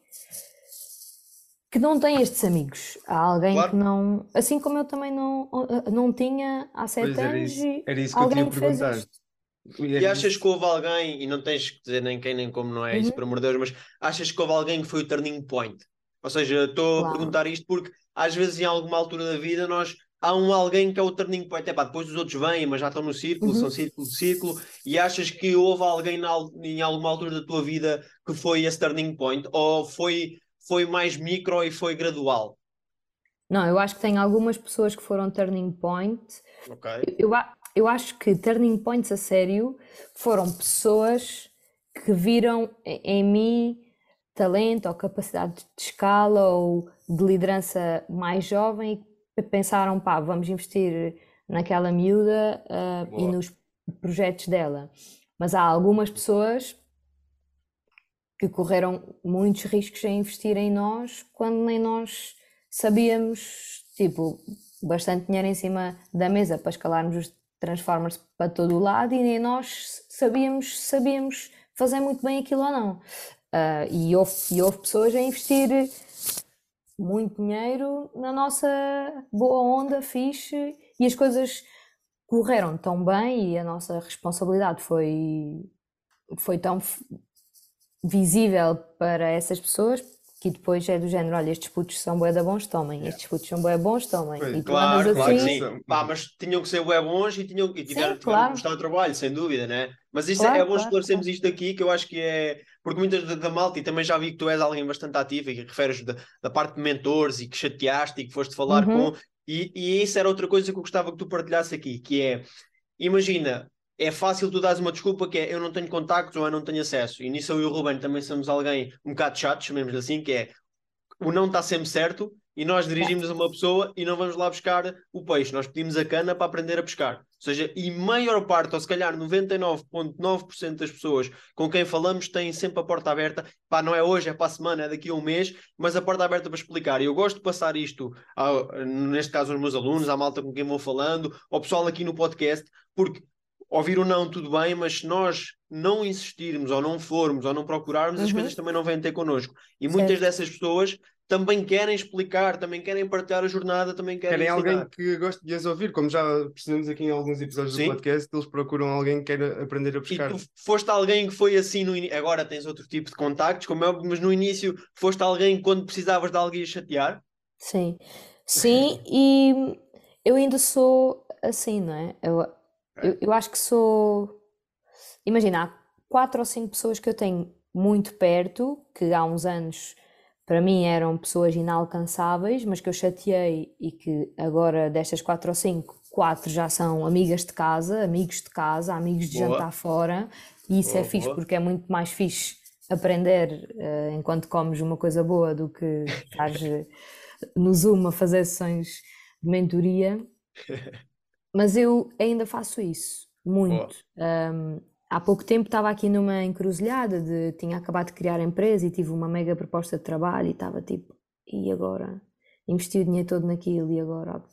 que não tem estes amigos, a alguém Claro. que não, assim como eu também não, não tinha há sete Pois era anos isso, e era isso que eu alguém fez perguntar. isto. E achas que houve alguém, e não tens que dizer nem quem nem como, não é isso, Uhum. por amor de Deus, mas achas que houve alguém que foi o turning point? Ou seja, estou a Claro. perguntar isto porque às vezes em alguma altura da vida nós há um alguém que é o turning point, é pá, depois os outros vêm, mas já estão no círculo, Uhum. são círculo de círculo, e achas que houve alguém na em alguma altura da tua vida que foi esse turning point? Ou foi, foi mais micro e foi gradual? Não, eu acho que tem algumas pessoas que foram turning point. Ok. Eu, eu acho que turning points a sério foram pessoas que viram em, mim talento ou capacidade de escala ou de liderança mais jovem e pensaram, pá, vamos investir naquela miúda ah, e nos projetos dela. Mas há algumas pessoas que correram muitos riscos em investir em nós quando nem nós sabíamos, tipo, bastante dinheiro em cima da mesa para escalarmos os Transformers para todo o lado e nem nós sabíamos, sabíamos fazer muito bem aquilo ou não. Ah, e, houve, e houve pessoas a investir muito dinheiro na nossa boa onda, fixe, e as coisas correram tão bem e a nossa responsabilidade foi, foi tão visível para essas pessoas que depois é do género, olha, estes putos são bué da bons, tomem, estes putos são bué bons, tomem. Pois, E tu Claro, andas claro que assim, sim. Pá, mas tinham que ser web bons e, tinham, e tiveram, tiveram claro. que gostar do trabalho, sem dúvida, né? Mas isso é- Claro, é bom claro, esclarecermos isto aqui, que eu acho que é. Porque muitas da, da malta, e também já vi que tu és alguém bastante ativo e que referes da, da parte de mentores e que chateaste e que foste falar Uhum. com. E, e isso era outra coisa que eu gostava que tu partilhasse aqui, que é. Imagina, é fácil tu dares uma desculpa que é eu não tenho contactos ou eu não tenho acesso. E nisso eu e o Ruben também somos alguém um bocado chato, chamemos assim, que é o não está sempre certo e nós dirigimos a uma pessoa e não vamos lá buscar o peixe, nós pedimos a cana para aprender a pescar. Ou seja, e maior parte, ou se calhar 99,9% das pessoas com quem falamos têm sempre a porta aberta. Pá, não é hoje, é para a semana, é daqui a um mês, mas a porta aberta para explicar. E eu gosto de passar isto, ao- neste caso aos meus alunos, à malta com quem vou falando, ao pessoal aqui no podcast, porque ouvir o não tudo bem, mas se nós não insistirmos ou não formos ou não procurarmos, as Uhum. coisas também não vêm ter connosco. E muitas Certo. dessas pessoas também querem explicar, também querem partilhar a jornada, também querem. Querem ensinar. alguém que goste de as ouvir, como já percebemos aqui em alguns episódios Sim. do podcast, eles procuram alguém que queira aprender a E pescar. tu foste alguém que foi assim no início. Agora tens outro tipo de contactos, como é mas no início foste alguém que quando precisavas de alguém a chatear. Sim, sim, *laughs* e eu ainda sou assim, não é? Eu, eu, eu acho que sou. Imagina, há quatro ou cinco pessoas que eu tenho muito perto, que há uns anos para mim eram pessoas inalcançáveis, mas que eu chateei e que agora destas quatro ou cinco, quatro já são amigas de casa, amigos de casa, amigos de Boa. jantar fora, e isso é Boa, fixe boa. porque é muito mais fixe aprender eh, enquanto comes uma coisa boa do que *laughs* estás eh, no Zoom a fazer sessões de mentoria. *laughs* Mas eu ainda faço isso, muito. Um, há pouco tempo estava aqui numa encruzilhada de tinha acabado de criar a empresa e tive uma mega proposta de trabalho e estava tipo, e agora? Investi o dinheiro todo naquilo e agora?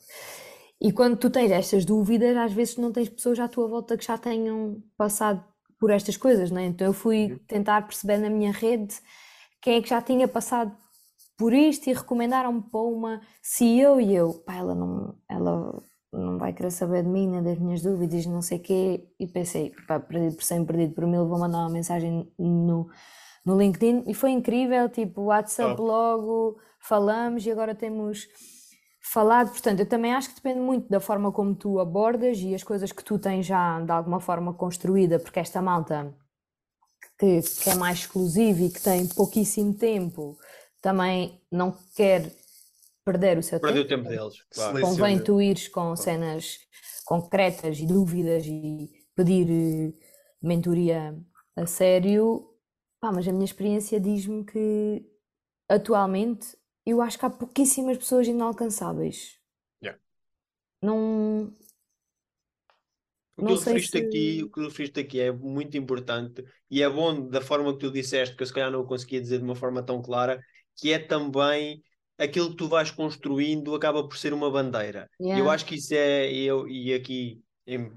E quando tu tens estas dúvidas, às vezes não tens pessoas à tua volta que já tenham passado por estas coisas, não é? Então eu fui tentar perceber na minha rede quem é que já tinha passado por isto e recomendaram-me para uma CEO e eu, pá, ela não, ela não vai querer saber de mim, nem das minhas dúvidas, não sei o quê, e pensei, pá, perdido por 100, perdido por mil, vou mandar uma mensagem no, no LinkedIn, e foi incrível, tipo, WhatsApp Top. logo, falamos, e agora temos falado, portanto, eu também acho que depende muito da forma como tu abordas e as coisas que tu tens já de alguma forma construída, porque esta malta que, que é mais exclusiva e que tem pouquíssimo tempo, também não quer perder o seu Perdeu o tempo. tempo deles. Claro. Convém tu ires com cenas concretas e dúvidas e pedir eh, mentoria a sério. Pá, mas a minha experiência diz-me que atualmente eu acho que há pouquíssimas pessoas inalcançáveis. Yeah. Não, O que Não referiste se- aqui, o que tu referiste aqui é muito importante e é bom da forma que tu disseste, que eu se calhar não o conseguia dizer de uma forma tão clara, que é também aquilo que tu vais construindo acaba por ser uma bandeira. E eu Yeah. acho que isso é, eu, e aqui, em-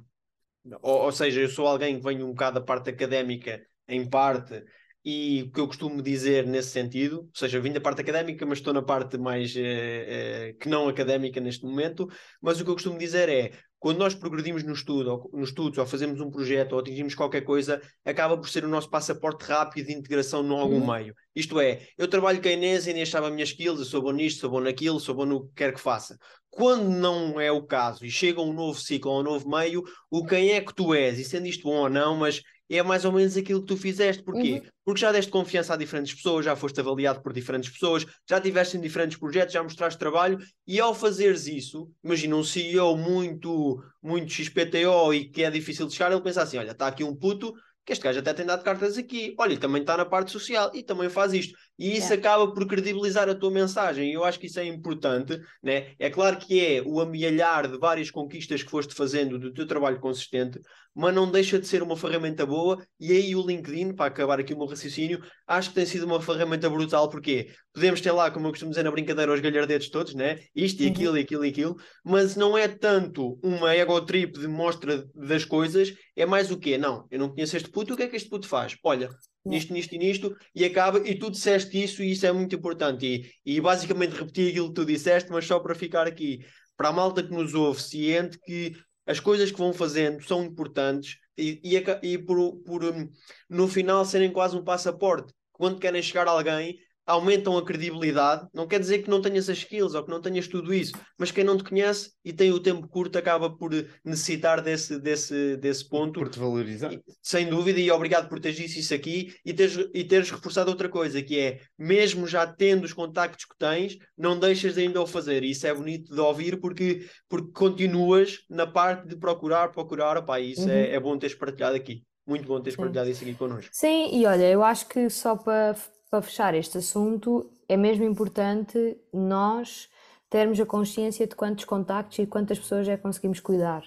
ou, ou seja, eu sou alguém que venho um bocado da parte académica, em parte, e o que eu costumo dizer nesse sentido, ou seja, vim da parte académica, mas estou na parte mais eh, eh, que não académica neste momento, mas o que eu costumo dizer é, quando nós progredimos no estudo, ou, nos estudos, ou fazemos um projeto, ou atingimos qualquer coisa, acaba por ser o nosso passaporte rápido de integração num algum Uhum. meio. Isto é, eu trabalho com a Inês, a Inês sabe as minhas skills, eu sou bom nisto, sou bom naquilo, sou bom no que quer que faça. Quando não é o caso e chega um novo ciclo, um novo meio, o quem é que tu és, e sendo isto bom ou não, mas é mais ou menos aquilo que tu fizeste. Porquê? Uhum. Porque já deste confiança a diferentes pessoas, já foste avaliado por diferentes pessoas, já estiveste em diferentes projetos, já mostraste trabalho, e ao fazeres isso, imagina um CEO muito, muito XPTO e que é difícil de chegar, ele pensa assim: olha, está aqui um puto que este gajo até tem dado cartas aqui, olha, também está na parte social e também faz isto. E isso Yeah. acaba por credibilizar a tua mensagem, e eu acho que isso é importante, né? É claro que é o amealhar de várias conquistas que foste fazendo do teu trabalho consistente, mas não deixa de ser uma ferramenta boa, e aí o LinkedIn, para acabar aqui o meu raciocínio, acho que tem sido uma ferramenta brutal, porque podemos ter lá, como eu costumo dizer na brincadeira, os galhardetes todos, né? Isto e Uhum. aquilo e aquilo e aquilo, mas não é tanto uma ego trip de mostra das coisas, é mais o quê? Não, eu não conheço este puto, o que é que este puto faz? Olha, nisto, nisto e nisto, e acaba, e tu disseste isso, e isso é muito importante, e, e basicamente repeti aquilo que tu disseste, mas só para ficar aqui, para a malta que nos ouve, ciente que as coisas que vão fazendo são importantes e, e, e por, por, hum, no final serem quase um passaporte. Quando querem chegar a alguém, aumentam a credibilidade. Não quer dizer que não tenhas as skills ou que não tenhas tudo isso, mas quem não te conhece e tem o tempo curto acaba por necessitar desse, desse, desse ponto Por te valorizar. e- Sem dúvida, e obrigado por teres dito isso aqui e teres, e teres reforçado outra coisa, que é, mesmo já tendo os contactos que tens, não deixas de ainda o fazer. E isso é bonito de ouvir porque, porque continuas na parte de procurar, procurar, opá, isso é, é bom teres partilhado aqui. Muito bom teres Sim. partilhado isso aqui connosco. Sim, e olha, eu acho que só para para fechar este assunto, é mesmo importante nós termos a consciência de quantos contactos e quantas pessoas é que conseguimos cuidar.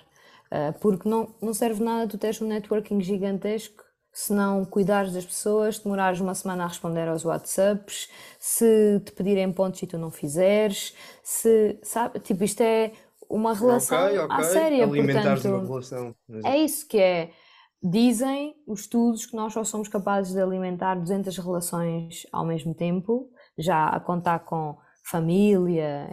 Ah, porque não, não serve nada tu teres um networking gigantesco se não cuidares das pessoas, demorares uma semana a responder aos WhatsApps, se te pedirem pontos e tu não fizeres, se, sabe, tipo, isto é uma relação ok, à ok. séria, Alimentares uma portanto, relação. é isso que é. Dizem os estudos que nós só somos capazes de alimentar 200 relações ao mesmo tempo, já a contar com família,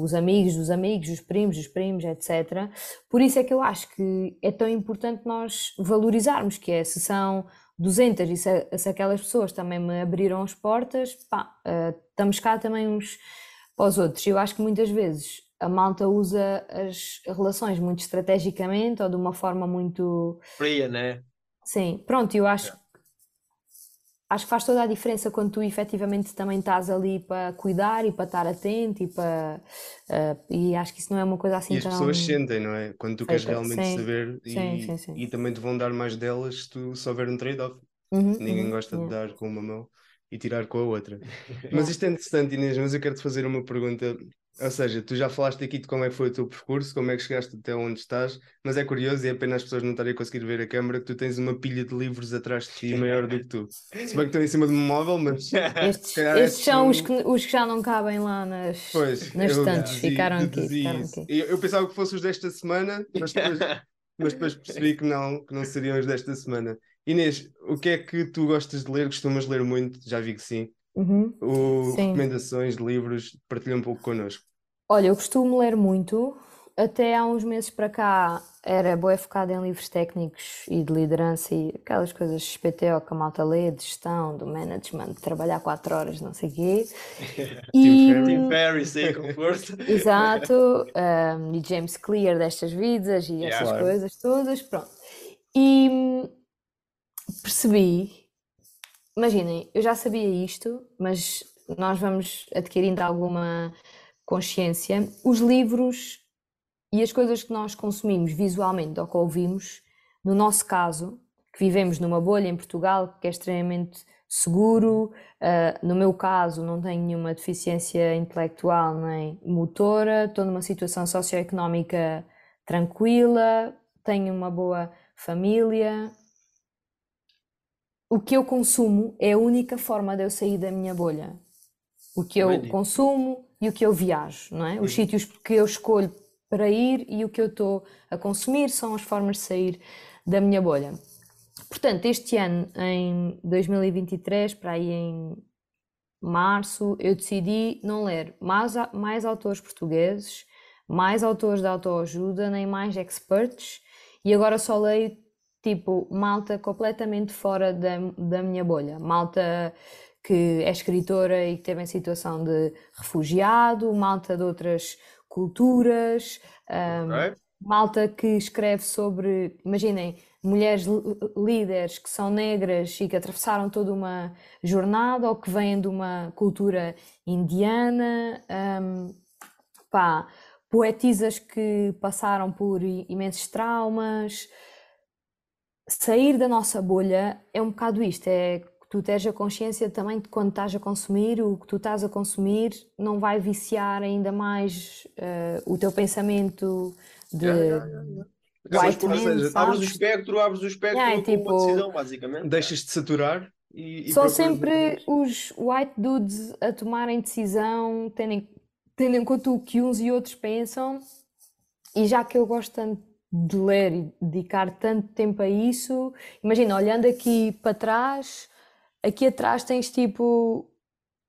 os amigos dos amigos, os primos dos primos, etc. Por isso é que eu acho que é tão importante nós valorizarmos, que é se são 200 e se, se aquelas pessoas também me abriram as portas, pá, eh, estamos cá também uns para os outros. Eu acho que muitas vezes a malta usa as relações muito estrategicamente ou de uma forma muito Fria, né? Sim, pronto, eu acho, acho que faz toda a diferença quando tu efetivamente também estás ali para cuidar e para estar atento e para eh, e acho que isso não é uma coisa assim E as tão pessoas sentem, não é? Quando tu queres realmente Sim, saber e, sim, sim, e também te vão dar mais delas se tu se houver um trade-off. Uhum, Ninguém uhum, gosta de dar com uma mão e tirar com a outra. *laughs* Mas isto é interessante, Inês, mas eu quero-te fazer uma pergunta. Ou seja, tu já falaste aqui de como é que foi o teu percurso, como é que chegaste até onde estás, mas é curioso e é pena as pessoas não estarem a conseguir ver a câmara que tu tens uma pilha de livros atrás de ti maior do que tu. Se bem que estão em cima de um móvel, mas *laughs* Estes, estes estes são são- os que, os que já não cabem lá nas, Pois, nas eu estantes, ficaram aqui, ficaram aqui. Eu, eu pensava que fossem os desta semana, mas depois, *laughs* mas depois percebi que não, que não seriam os desta semana. Inês, o que é que tu gostas de ler? Costumas ler muito? Já vi que sim. Uhum. O, Sim. recomendações de livros, partilha um pouco connosco. Olha, eu costumo ler muito, até há uns meses para cá era boa focada em livros técnicos e de liderança e aquelas coisas XPTO que a malta lê, de gestão, do management, de trabalhar quatro horas, não sei o quê. *laughs* E. Tim Ferriss aí com força. *laughs* exato, um, e James Clear destas vidas e Yeah. essas Claro. coisas todas, pronto. E hum, percebi, imaginem, eu já sabia isto, mas nós vamos adquirindo alguma consciência. Os livros e as coisas que nós consumimos visualmente ou que ouvimos, no nosso caso, que vivemos numa bolha em Portugal, que é extremamente seguro, ah, no meu caso, não tenho nenhuma deficiência intelectual nem motora, estou numa situação socioeconómica tranquila, tenho uma boa família. O que eu consumo é a única forma de eu sair da minha bolha. O que eu consumo e o que eu viajo, não é? Os sítios que eu escolho para ir e o que eu estou a consumir são as formas de sair da minha bolha. Portanto, este ano, em 2023, para aí em março, eu decidi não ler mais, mais autores portugueses, mais autores de autoajuda, nem mais experts, e agora só leio tipo malta completamente fora da, da minha bolha. Malta que é escritora e que teve em situação de refugiado, malta de outras culturas, ahm, Ok? malta que escreve sobre, imaginem, mulheres líderes que são negras e que atravessaram toda uma jornada ou que vêm de uma cultura indiana, hum, pá, poetisas que passaram por imensos traumas. Sair da nossa bolha é um bocado isto, é que tu tens a consciência também de quando estás a consumir, o que tu estás a consumir não vai viciar ainda mais eh, o teu pensamento de Yeah, yeah, yeah, white man, seja, abres o espectro, abres o espectro Yeah, é com uma tipo- decisão, basicamente. Deixas de saturar e, e São procuras sempre os white dudes a tomarem decisão, tendo em, tendo em conta o que uns e outros pensam, e já que eu gosto tanto de ler e dedicar tanto tempo a isso, imagina, olhando aqui para trás, aqui atrás tens tipo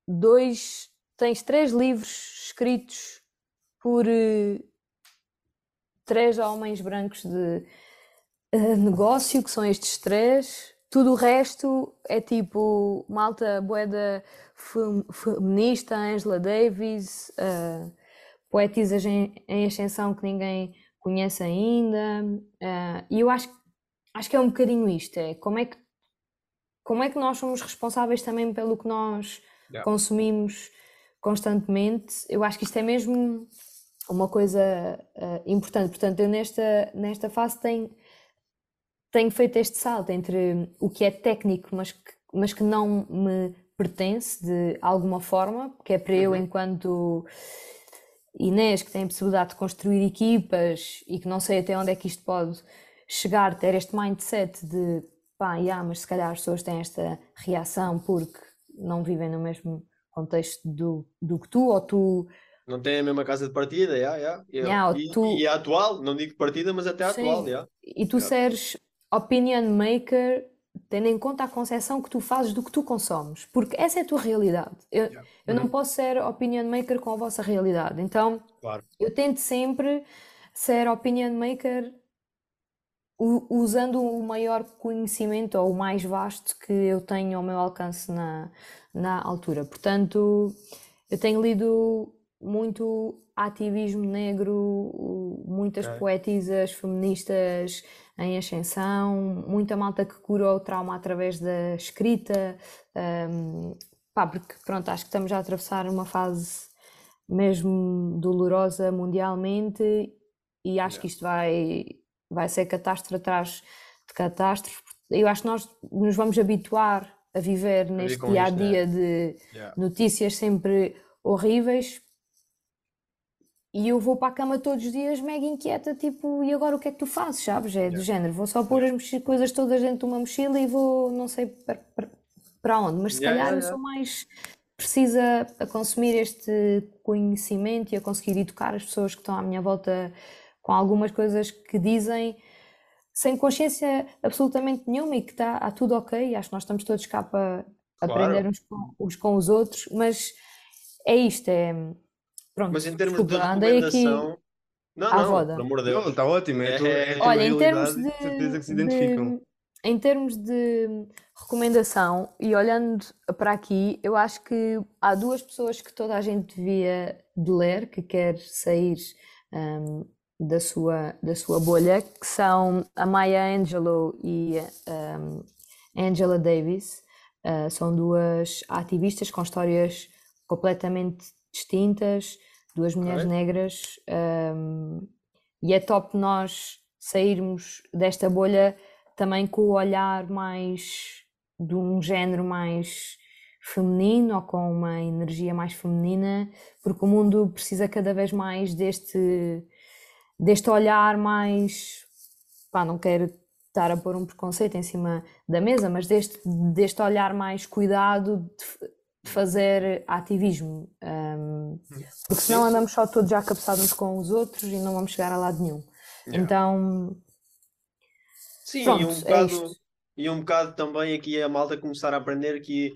dois, tens três livros escritos por eh, três homens brancos de eh, negócio, que são estes três. Tudo o resto é tipo malta boeda fem- feminista, Angela Davis, eh, poetisas em, em ascensão que ninguém conhece ainda. eh, e eu acho, acho que é um bocadinho isto, é como é que, como é que nós somos responsáveis também pelo que nós Yeah. consumimos constantemente. Eu acho que isto é mesmo uma coisa eh, importante. Portanto, eu nesta, nesta fase tenho, tenho feito este salto entre o que é técnico, mas que, mas que não me pertence de alguma forma, que é para eu, Uhum. enquanto Inês, que tem a possibilidade de construir equipas e que não sei até onde é que isto pode chegar, ter este mindset de pá, yeah, mas se calhar as pessoas têm esta reação porque não vivem no mesmo contexto do, do que tu, ou tu Não tem a mesma casa de partida, yeah, yeah. E, Yeah, e, tu- e é atual, não digo partida, mas até Sim. atual, yeah. e tu Yeah. seres opinion maker tendo em conta a concepção que tu fazes do que tu consomes, porque essa é a tua realidade. Eu, Yeah. eu não Uhum. posso ser opinion maker com a vossa realidade. Então, Claro. eu tento sempre ser opinion maker usando o maior conhecimento ou o mais vasto que eu tenho ao meu alcance na, na altura. Portanto, eu tenho lido muito ativismo negro, muitas Ok. poetisas feministas em ascensão, muita malta que curou o trauma através da escrita. hum, pá, porque pronto, acho que estamos a atravessar uma fase mesmo dolorosa mundialmente e acho que isto vai, vai ser catástrofe atrás de catástrofe. Eu acho que nós nos vamos habituar a viver neste dia a né? dia de Yeah. notícias sempre horríveis e eu vou para a cama todos os dias mega inquieta, tipo, e agora o que é que tu fazes, sabes? É do Yeah. género, vou só pôr as mochi- coisas todas dentro de uma mochila e vou não sei para, para, para onde, mas se Yeah, calhar yeah, eu sou mais precisa a consumir este conhecimento e a conseguir educar as pessoas que estão à minha volta com algumas coisas que dizem sem consciência absolutamente nenhuma e que está tá tudo ok. Acho que nós estamos todos cá para Claro. aprender uns com, uns com os outros, mas é isto, é pronto. Mas em termos de andei aqui recomendação. Não, à não, roda. pelo amor de Não, Deus. está ótimo. É tua, é a tua Olha, em termos de, de certeza que se de- identificam. em termos de recomendação e olhando para aqui, eu acho que há duas pessoas que toda a gente devia de ler, que quer sair hum, da sua, da sua bolha, que são a Maya Angelou e hum, Angela Davis. Uh, são duas ativistas com histórias completamente distintas, duas mulheres Ok. negras, hum, e é top nós sairmos desta bolha também com o olhar mais de um género mais feminino ou com uma energia mais feminina, porque o mundo precisa cada vez mais deste, deste olhar mais, pá, não quero estar a pôr um preconceito em cima da mesa, mas deste, deste olhar mais cuidado de fazer ativismo, hum, porque senão andamos só todos já cabeçados uns com os outros e não vamos chegar a lado nenhum. Yeah. Então, Sim, Pronto, e um é bocado, isto. e um bocado também aqui a malta começar a aprender que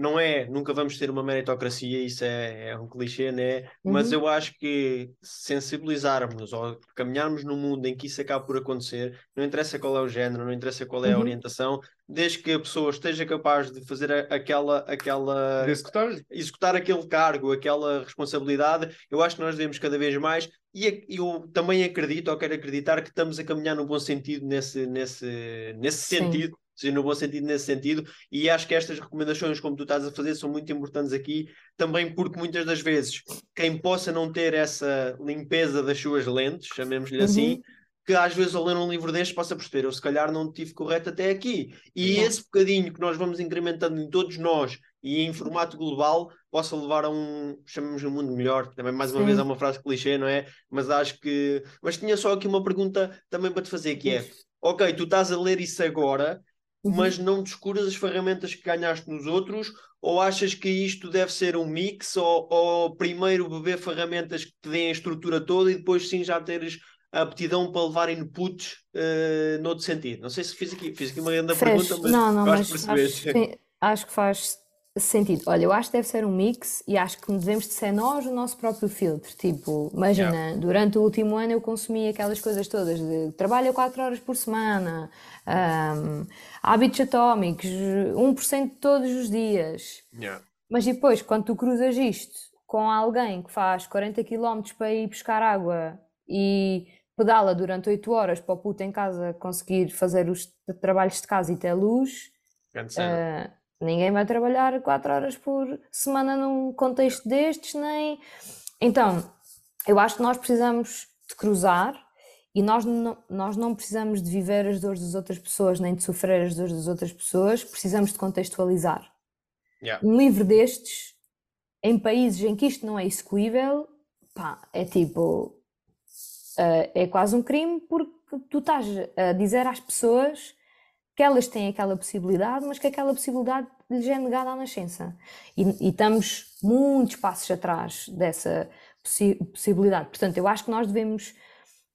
não é, nunca vamos ter uma meritocracia, isso é, é um clichê, né? Mas Uhum. eu acho que sensibilizarmos ou caminharmos num mundo em que isso acaba por acontecer, não interessa qual é o género, não interessa qual é a Uhum. orientação, desde que a pessoa esteja capaz de fazer aquela, aquela De executar? executar aquele cargo, aquela responsabilidade, eu acho que nós devemos cada vez mais, e eu também acredito, ou quero acreditar, que estamos a caminhar no bom sentido nesse, nesse, nesse Sim. sentido, seja no bom sentido nesse sentido, e acho que estas recomendações, como tu estás a fazer, são muito importantes aqui, também porque muitas das vezes quem possa não ter essa limpeza das suas lentes, chamemos-lhe assim, Uhum. que às vezes ao ler um livro destes possa perceber, eu se calhar não tive correto até aqui. E Yeah. esse bocadinho que nós vamos incrementando em todos nós e em formato global possa levar a um, chamemos um mundo melhor. Também mais uma Sim. vez é uma frase clichê, não é? Mas acho que. Mas tinha só aqui uma pergunta também para te fazer, que é: ok, tu estás a ler isso agora, Uhum. mas não descuras as ferramentas que ganhaste nos outros? Ou achas que isto deve ser um mix? Ou, ou primeiro beber ferramentas que te deem a estrutura toda e depois sim já teres a aptidão para levar inputs uh, noutro sentido? Não sei se fiz aqui, fiz aqui uma grande Fez. pergunta, mas Não, não, mas que acho, sim, acho que faz sentido. Olha, eu acho que deve ser um mix e acho que devemos de ser nós o nosso próprio filtro. Tipo, imagina, durante o último ano eu consumi aquelas coisas todas de trabalho 4 horas por semana, ahm, hábitos atómicos, 1% todos os dias. Yeah. Mas depois, quando tu cruzas isto com alguém que faz 40 km para ir buscar água e pedala durante 8 horas para o puto em casa conseguir fazer os trabalhos de casa e ter luz, Grande cena. Ninguém vai trabalhar 4 horas por semana num contexto destes, nem. Então, eu acho que nós precisamos de cruzar e nós não, nós não precisamos de viver as dores das outras pessoas, nem de sofrer as dores das outras pessoas, precisamos de contextualizar Yeah. um livro destes, em países em que isto não é execuível, pá, é tipo, eh, é quase um crime porque tu estás a dizer às pessoas que elas têm aquela possibilidade, mas que aquela possibilidade lhes é negada à nascença. E, e estamos muitos passos atrás dessa possi- possibilidade. Portanto, eu acho que nós devemos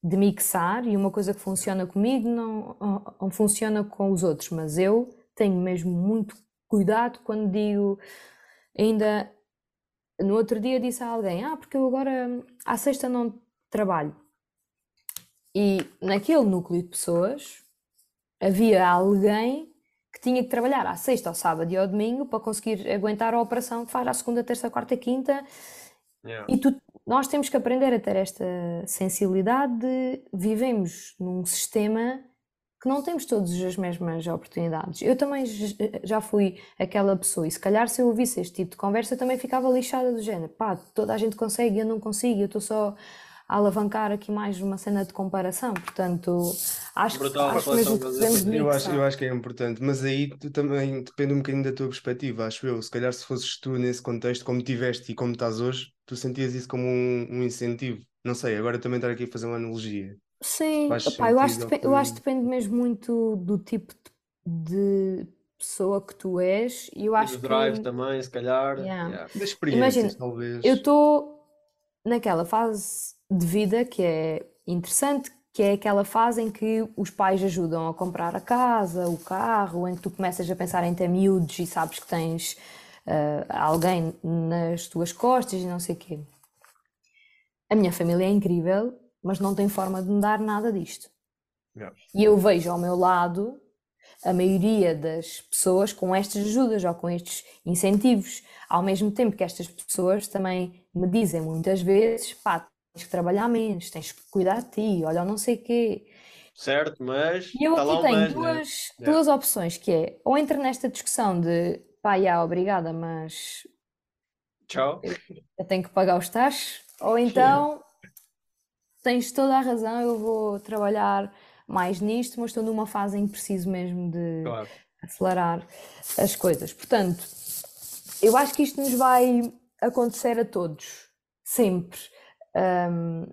de mixar e uma coisa que funciona comigo não, não funciona com os outros, mas eu tenho mesmo muito cuidado quando digo, ainda no outro dia disse a alguém, ah, porque eu agora à sexta não trabalho. E naquele núcleo de pessoas havia alguém que tinha que trabalhar à sexta, ao sábado e ao domingo para conseguir aguentar a operação que faz à segunda, terça, quarta, quinta. Yeah. E tu, nós temos que aprender a ter esta sensibilidade de vivemos num sistema que não temos todas as mesmas oportunidades. Eu também já fui aquela pessoa, e se calhar se eu ouvisse este tipo de conversa, eu também ficava lixada do género, pá, toda a gente consegue, eu não consigo, eu estou só alavancar aqui mais uma cena de comparação, portanto, acho, Brutal, acho a mesmo que de Eu acho, eu acho que é importante, mas aí tu também depende um bocadinho da tua perspectiva, acho eu. Se calhar se fosses tu nesse contexto, como tiveste e como estás hoje, tu sentias isso como um, um incentivo. Não sei, agora também estar aqui a fazer uma analogia. Sim, opá, eu acho, que eu acho que depende mesmo muito do tipo de pessoa que tu és e eu E acho do drive que, também, se calhar. Yeah. Yeah. Das experiências, Imagina, talvez. eu estou naquela fase de vida que é interessante, que é aquela fase em que os pais ajudam a comprar a casa, o carro, em que tu começas a pensar em ter miúdos e sabes que tens ah, alguém nas tuas costas e não sei o quê. A minha família é incrível, mas não tem forma de me dar nada disto. Yeah. E eu vejo ao meu lado a maioria das pessoas com estas ajudas ou com estes incentivos, ao mesmo tempo que estas pessoas também me dizem muitas vezes, pá, que trabalhar menos, tens que cuidar de ti, olha, não sei o quê. Certo, mas E eu lá aqui tenho mas, né? duas, Yeah. duas opções, que é, ou entro nesta discussão de, pá, já, obrigada, mas Tchau. eu tenho que pagar os taxos, ou então tens toda a razão, eu vou trabalhar mais nisto, mas estou numa fase em que preciso mesmo de Claro. acelerar as coisas. Portanto, eu acho que isto nos vai acontecer a todos, sempre. Um,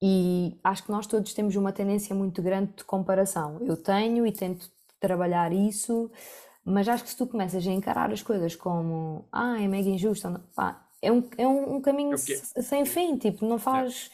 e acho que nós todos temos uma tendência muito grande de comparação. Eu tenho e tento trabalhar isso, mas acho que se tu começas a encarar as coisas como ah, é mega injusto, pá, é um, é um, um caminho É o quê? se- sem fim, tipo, não faz.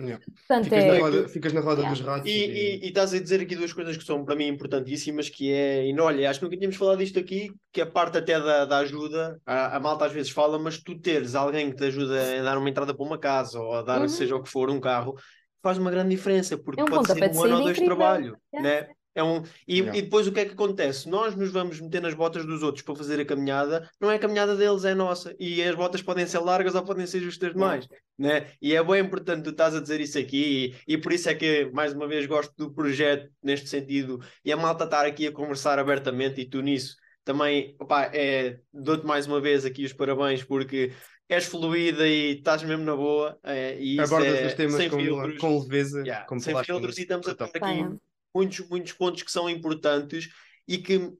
Yeah. Portanto, Ficas, na é. roda, ficas na roda Yeah. dos ratos E, e, e estás a dizer aqui duas coisas que são para mim importantíssimas, que é, e não, olha, acho que nunca tínhamos falado disto aqui, que a parte até da, da ajuda, a, a malta às vezes fala, mas tu teres alguém que te ajuda a dar uma entrada para uma casa ou a dar Uhum. seja o que for um carro, faz uma grande diferença, porque É um pode ser um ano ou dois de trabalho, Yeah. né? É um, e, Yeah. e depois o que é que acontece? Nós nos vamos meter nas botas dos outros para fazer a caminhada, não é a caminhada deles, é nossa. E as botas podem ser largas ou podem ser justas demais. Né? E é bem importante tu estás a dizer isso aqui, e, e por isso é que, mais uma vez, gosto do projeto neste sentido, e a malta estar aqui a conversar abertamente, e tu nisso também, opá, é, dou-te mais uma vez aqui os parabéns, porque és fluida e estás mesmo na boa, é, e isso Abordas é os temas sem com, filtros. com leveza, Yeah, como sem filtros com- e estamos a tocar aqui muitos, muitos pontos que são importantes e que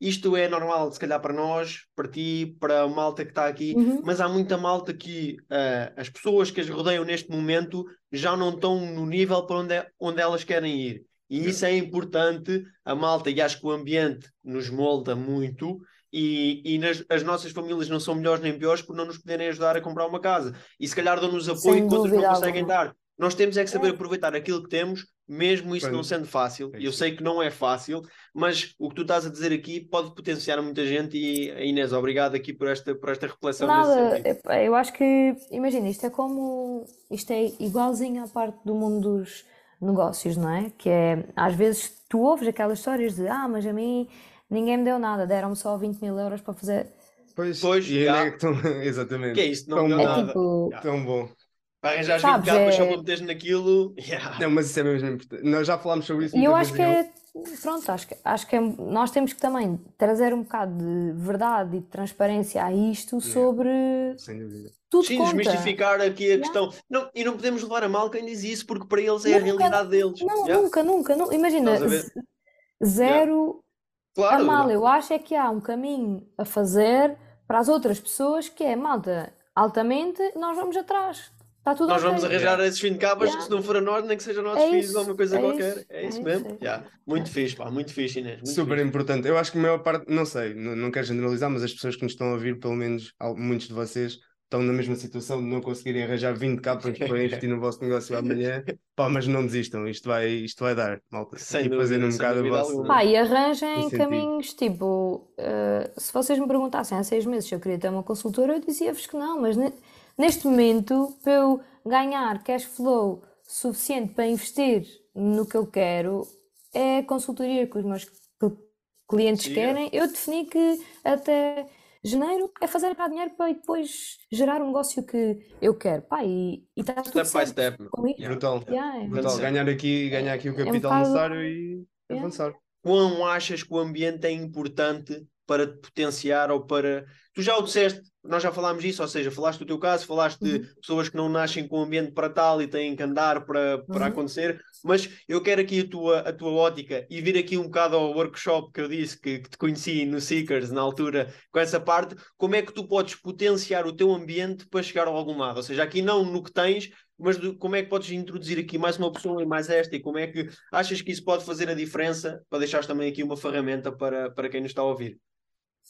isto é normal, se calhar para nós, para ti, para a malta que está aqui, Uhum. mas há muita malta que ah, as pessoas que as rodeiam neste momento já não estão no nível para onde, é- onde elas querem ir. E isso é importante, a malta, e acho que o ambiente nos molda muito. E, e nas, as nossas famílias não são melhores nem piores por não nos poderem ajudar a comprar uma casa. E se calhar dão-nos apoio que outros não conseguem alguma. dar. Nós temos é que saber É. aproveitar aquilo que temos, mesmo isso não sendo fácil. É Eu sei que não é fácil, mas o que tu estás a dizer aqui pode potenciar muita gente. E Inês, obrigado aqui por esta, por esta reflexão Nada, epá, eu acho que, imagina, isto é como, isto é igualzinho à parte do mundo dos negócios, não é? Que é, às vezes tu ouves aquelas histórias de, ah, mas a mim ninguém me deu nada, deram-me só 20 mil euros para fazer. Pois, Pois, e é que tão... *laughs* Exatamente. Que é isso? Não Tão me deu bom. É nada. tipo, Já. Tão bom. Para arranjar 20 Sabes, capas só é- para meteres naquilo. *laughs* Yeah. Não, mas isso é mesmo importante. Nós já falámos sobre isso E eu acho que é, pronto, acho que, acho que é- nós temos que também trazer um bocado de verdade e de transparência a isto sobre Sem dúvida. tudo Sim, conta. desmistificar aqui a Yeah. questão. Não, e não podemos levar a mal quem diz isso, porque para eles é a Nunca, realidade deles. Não, Yeah. nunca, nunca, nu- imagina, a zero a Claro, mal. Eu acho é que há um caminho a fazer para as outras pessoas que é, malta, altamente, nós vamos atrás. Está tudo Nós vamos arranjar esses 20 capas Yeah. que se não for a nós, nem que seja nossos É filhos ou uma coisa é qualquer. isso, É é isso mesmo? é isso. Yeah. Muito fixe, pá, muito fixe, Inês. Muito Super fixe. importante. Eu acho que a maior parte, não sei, não, não quero generalizar, mas as pessoas que nos estão a ouvir, pelo menos muitos de vocês, estão na mesma situação de não conseguirem arranjar 20 capas para *laughs* investir no vosso negócio amanhã, pá, mas não desistam, isto vai, isto vai dar, malta. Sem e dúvida, fazendo um bocado a vossa. alguma. Pá, e arranjem incentivo. caminhos, tipo, eh, se vocês me perguntassem há seis meses se eu queria ter uma consultora, eu dizia-vos que não, mas ne- neste momento, para eu ganhar cash flow suficiente para investir no que eu quero, é a consultoria que os meus cl- clientes Sim, é. querem. Eu defini que até janeiro é fazer cá dinheiro para depois gerar um negócio que eu quero. Pá, e está tudo Step by step. com isso. Yeah. Brutal, Yeah, é. brutal. Ganhar aqui, ganhar aqui o um capital bocado- necessário e Yeah. avançar. Quão achas que o ambiente é importante para te potenciar ou para. Tu já o disseste, nós já falámos disso, ou seja, falaste do teu caso, falaste de Uhum. pessoas que não nascem com o ambiente para tal e têm que andar para, para Uhum. acontecer, mas eu quero aqui a tua, a tua ótica e vir aqui um bocado ao workshop que eu disse que, que te conheci no Seekers na altura, com essa parte, como é que tu podes potenciar o teu ambiente para chegar a algum lado? Ou seja, aqui não no que tens, mas do- como é que podes introduzir aqui mais uma pessoa e mais esta, e como é que achas que isso pode fazer a diferença para deixares também aqui uma ferramenta para, para quem nos está a ouvir?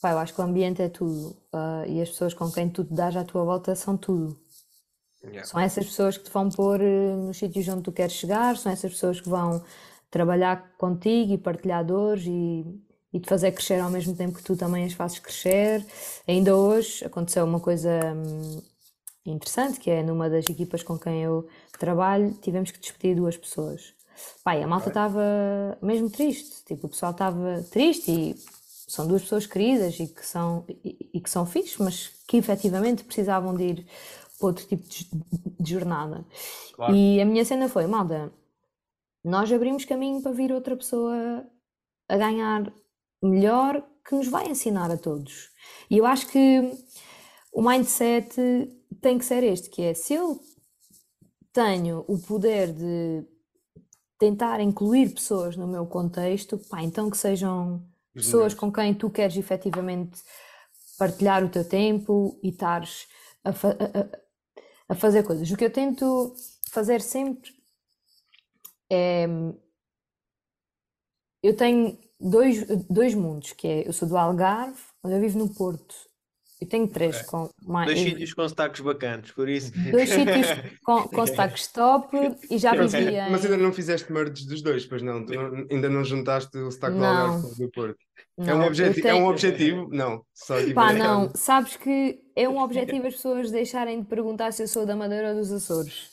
Pá, eu acho que o ambiente é tudo. ah, e as pessoas com quem tu te dás à tua volta são tudo. São essas pessoas que te vão pôr eh, nos sítios onde tu queres chegar, são essas pessoas que vão trabalhar contigo e partilhar dores e, e te fazer crescer ao mesmo tempo que tu também as fazes crescer. Ainda hoje aconteceu uma coisa hum, interessante, que é numa das equipas com quem eu trabalho, tivemos que despedir duas pessoas. E a malta estava mesmo triste, tipo, o pessoal estava triste e são duas pessoas queridas e que são, e, e que são fixes, mas que efetivamente precisavam de ir para outro tipo de, de jornada. Claro. E a minha cena foi, malta, nós abrimos caminho para vir outra pessoa a ganhar melhor que nos vai ensinar a todos. E eu acho que o mindset tem que ser este, que é se eu tenho o poder de tentar incluir pessoas no meu contexto, pá, então que sejam pessoas com quem tu queres efetivamente partilhar o teu tempo e estares a, fa- a- a fazer coisas. O que eu tento fazer sempre é. Eu tenho dois, dois mundos, que é eu sou do Algarve, onde eu vivo no Porto. Eu tenho três Ok. com mais, Dois sítios com sotaques bacanas, por isso. *laughs* dois sítios *laughs* com, com sotaques top e já Mas, vivi em. mas ainda não fizeste merge dos dois, pois não? Tu ainda não juntaste o sotaque do Não. Algarve com o do Porto. é, Não, um eu objeti é um tenho- objetivo? Não. Só Pá, não, sabes que é um *laughs* objetivo as pessoas deixarem de perguntar se eu sou da Madeira ou dos Açores.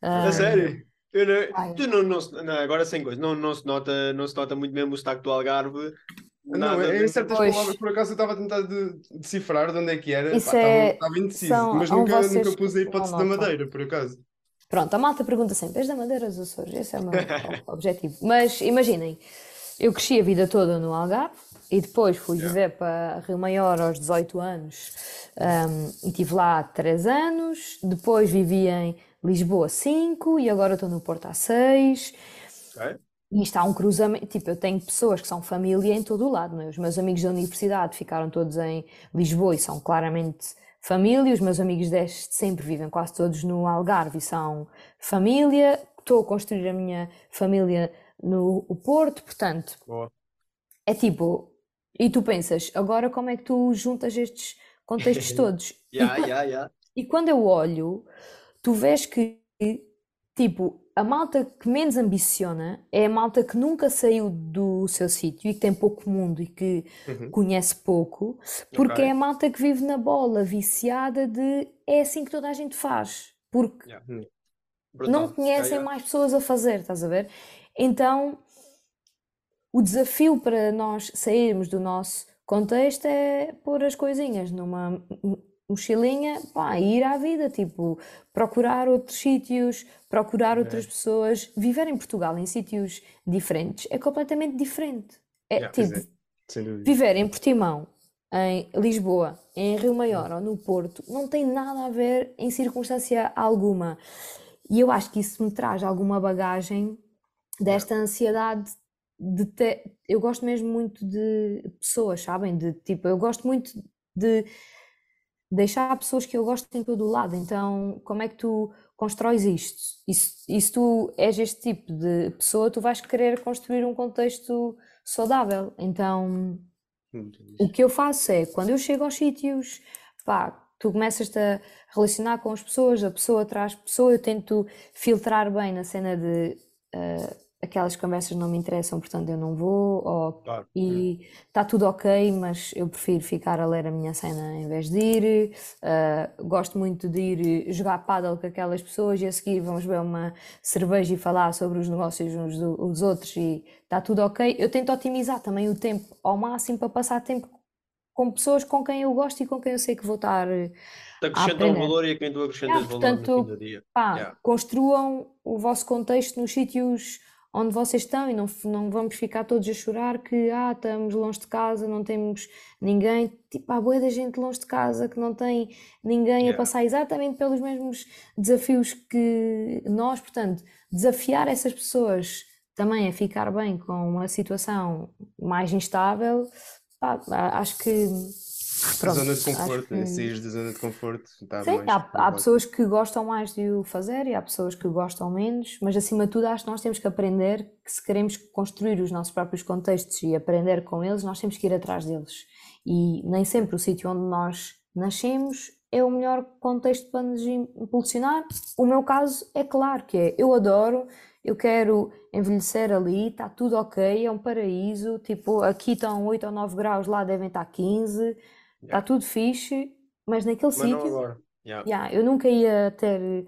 A Ah, sério? Eu não- Ai. tu não, não, se- não, agora sem coisa, não, não, se nota, não se nota muito mesmo o sotaque do Algarve. Não, nada é, de- em certas Pois. palavras, por acaso eu estava a tentar de- decifrar de onde é que era. Isso Pá, é- Estava, indeciso, são- mas nunca, vocês nunca pus a hipótese não da. Madeira, por acaso. Pronto, a malta pergunta sempre: és da Madeira ou dos Açores? Esse é o meu *laughs* objetivo. Mas imaginem, eu cresci a vida toda no Algarve e depois fui viver para Rio Maior aos 18 anos ahm, e estive lá 3 anos. Depois vivi em Lisboa 5 e agora estou no Porto há 6. Ok. E isto há um cruzamento, tipo, eu tenho pessoas que são família em todo o lado, não é? Os meus amigos da universidade ficaram todos em Lisboa e são claramente família, os meus amigos deste sempre vivem quase todos no Algarve e são família, estou a construir a minha família no o Porto, portanto, Boa. é tipo, e tu pensas, agora como é que tu juntas estes contextos *laughs* todos? E Ya, qua- ya, ya. e quando eu olho, tu vês que, tipo, a malta que menos ambiciona é a malta que nunca saiu do seu sítio e que tem pouco mundo e que Uhum. conhece pouco, porque Ok. é a malta que vive na bola, viciada de é assim que toda a gente faz, porque Ya. Hum. Não conhecem ya. mais pessoas a fazer, estás a ver? Então, o desafio para nós sairmos do nosso contexto é pôr as coisinhas numa mochilinha, pá, ir à vida, tipo, procurar outros sítios, procurar outras pessoas, viver em Portugal em sítios diferentes é completamente diferente. É Yeah, tipo, é. Viver em Portimão, em Lisboa, em Rio Maior ou no Porto, não tem nada a ver em circunstância alguma. E eu acho que isso me traz alguma bagagem desta ansiedade de ter. Eu gosto mesmo muito de pessoas, sabem? De tipo, eu gosto muito de deixar pessoas que eu gosto em todo o lado. Então, como é que tu constróis isto? E se, e se tu és este tipo de pessoa, tu vais querer construir um contexto saudável. Então, o que eu faço é, quando eu chego aos sítios, pá, tu começas-te a relacionar com as pessoas, a pessoa traz pessoa, eu tento filtrar bem na cena de uh, aquelas conversas não me interessam, portanto eu não vou, ou, claro. e está tudo ok, mas eu prefiro ficar a ler a minha cena em vez de ir. Uh, gosto muito de ir jogar paddle com aquelas pessoas e a seguir vamos beber uma cerveja e falar sobre os negócios uns dos outros e está tudo ok. Eu tento otimizar também o tempo ao máximo para passar tempo com pessoas com quem eu gosto e com quem eu sei que vou estar. Te acrescentam valor e a quem tu acrescentas yeah, portanto, valor no fim do dia. Pá, yeah. construam o vosso contexto nos sítios onde vocês estão e não, não vamos ficar todos a chorar que ah, estamos longe de casa, não temos ninguém. Tipo, há boa da gente longe de casa que não tem ninguém yeah. a passar exatamente pelos mesmos desafios que nós. Portanto, desafiar essas pessoas também a ficar bem com uma situação mais instável, pá, acho que Pronto, zona de conforto, que... sair da zona de conforto. Tá Sim, há, há, pessoas que gostam mais de o fazer e há pessoas que gostam menos, mas acima de tudo acho que nós temos que aprender que se queremos construir os nossos próprios contextos e aprender com eles, nós temos que ir atrás deles. E nem sempre o sítio onde nós nascemos é o melhor contexto para nos impulsionar. O meu caso é claro que é, eu adoro, eu quero envelhecer ali, está tudo ok, é um paraíso, tipo, aqui estão 8 ou 9 graus, lá devem estar 15, Está yeah. tudo fixe, mas naquele sítio. Yeah. Yeah, eu nunca ia ter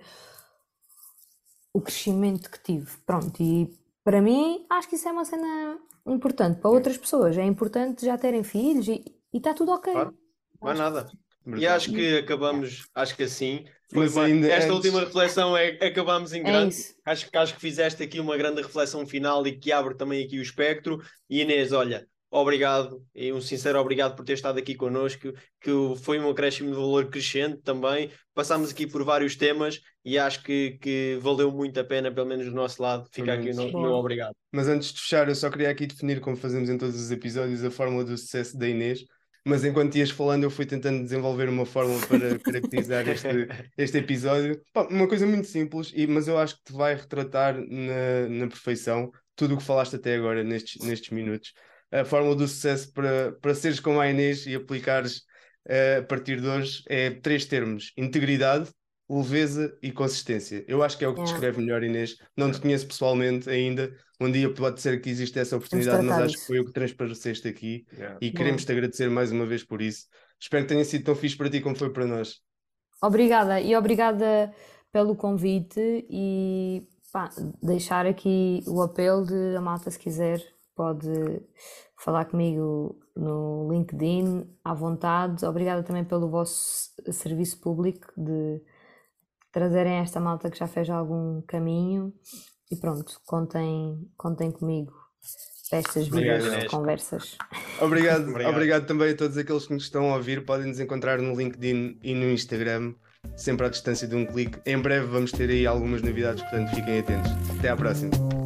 o crescimento que tive. Pronto, e para mim acho que isso é uma cena importante. Para outras pessoas é importante já terem filhos e está tudo ok. Claro. Não é nada. E acho que acabamos, acho que assim. Foi uma, esta antes... última reflexão é acabamos em é grande. É acho, acho que fizeste aqui uma grande reflexão final e que abre também aqui o espectro. E Inês, olha, obrigado e um sincero obrigado por ter estado aqui connosco, que foi um acréscimo de valor crescente também. Passámos aqui por vários temas e acho que, que valeu muito a pena, pelo menos do nosso lado, ficar aqui o meu obrigado. Mas antes de fechar, eu só queria aqui definir, como fazemos em todos os episódios, a fórmula do sucesso da Inês. Mas enquanto ias falando, eu fui tentando desenvolver uma fórmula para *laughs* caracterizar este, este episódio. Pá, uma coisa muito simples, e, mas eu acho que te vai retratar na, na perfeição tudo o que falaste até agora nestes, nestes minutos a fórmula do sucesso para, para seres como a Inês e aplicares uh, a partir de hoje é três termos: integridade, leveza e consistência. Eu acho que é o que descreve melhor, Inês. Não te conheço pessoalmente ainda. Um dia pode ser que exista essa oportunidade, mas acho que foi o que transpareceste aqui yeah. e queremos te agradecer mais uma vez por isso. Espero que tenha sido tão fixe para ti como foi para nós. Obrigada e obrigada pelo convite e pá, deixar aqui o apelo de a malta se quiser pode falar comigo no LinkedIn à vontade. Obrigada também pelo vosso serviço público de trazerem esta malta que já fez algum caminho. E pronto, contem, contem comigo para estas vídeos conversas. Obrigado, obrigado, obrigado também a todos aqueles que nos estão a ouvir. Podem nos encontrar no LinkedIn e no Instagram, sempre à distância de um clique. Em breve vamos ter aí algumas novidades, portanto fiquem atentos. Até à próxima.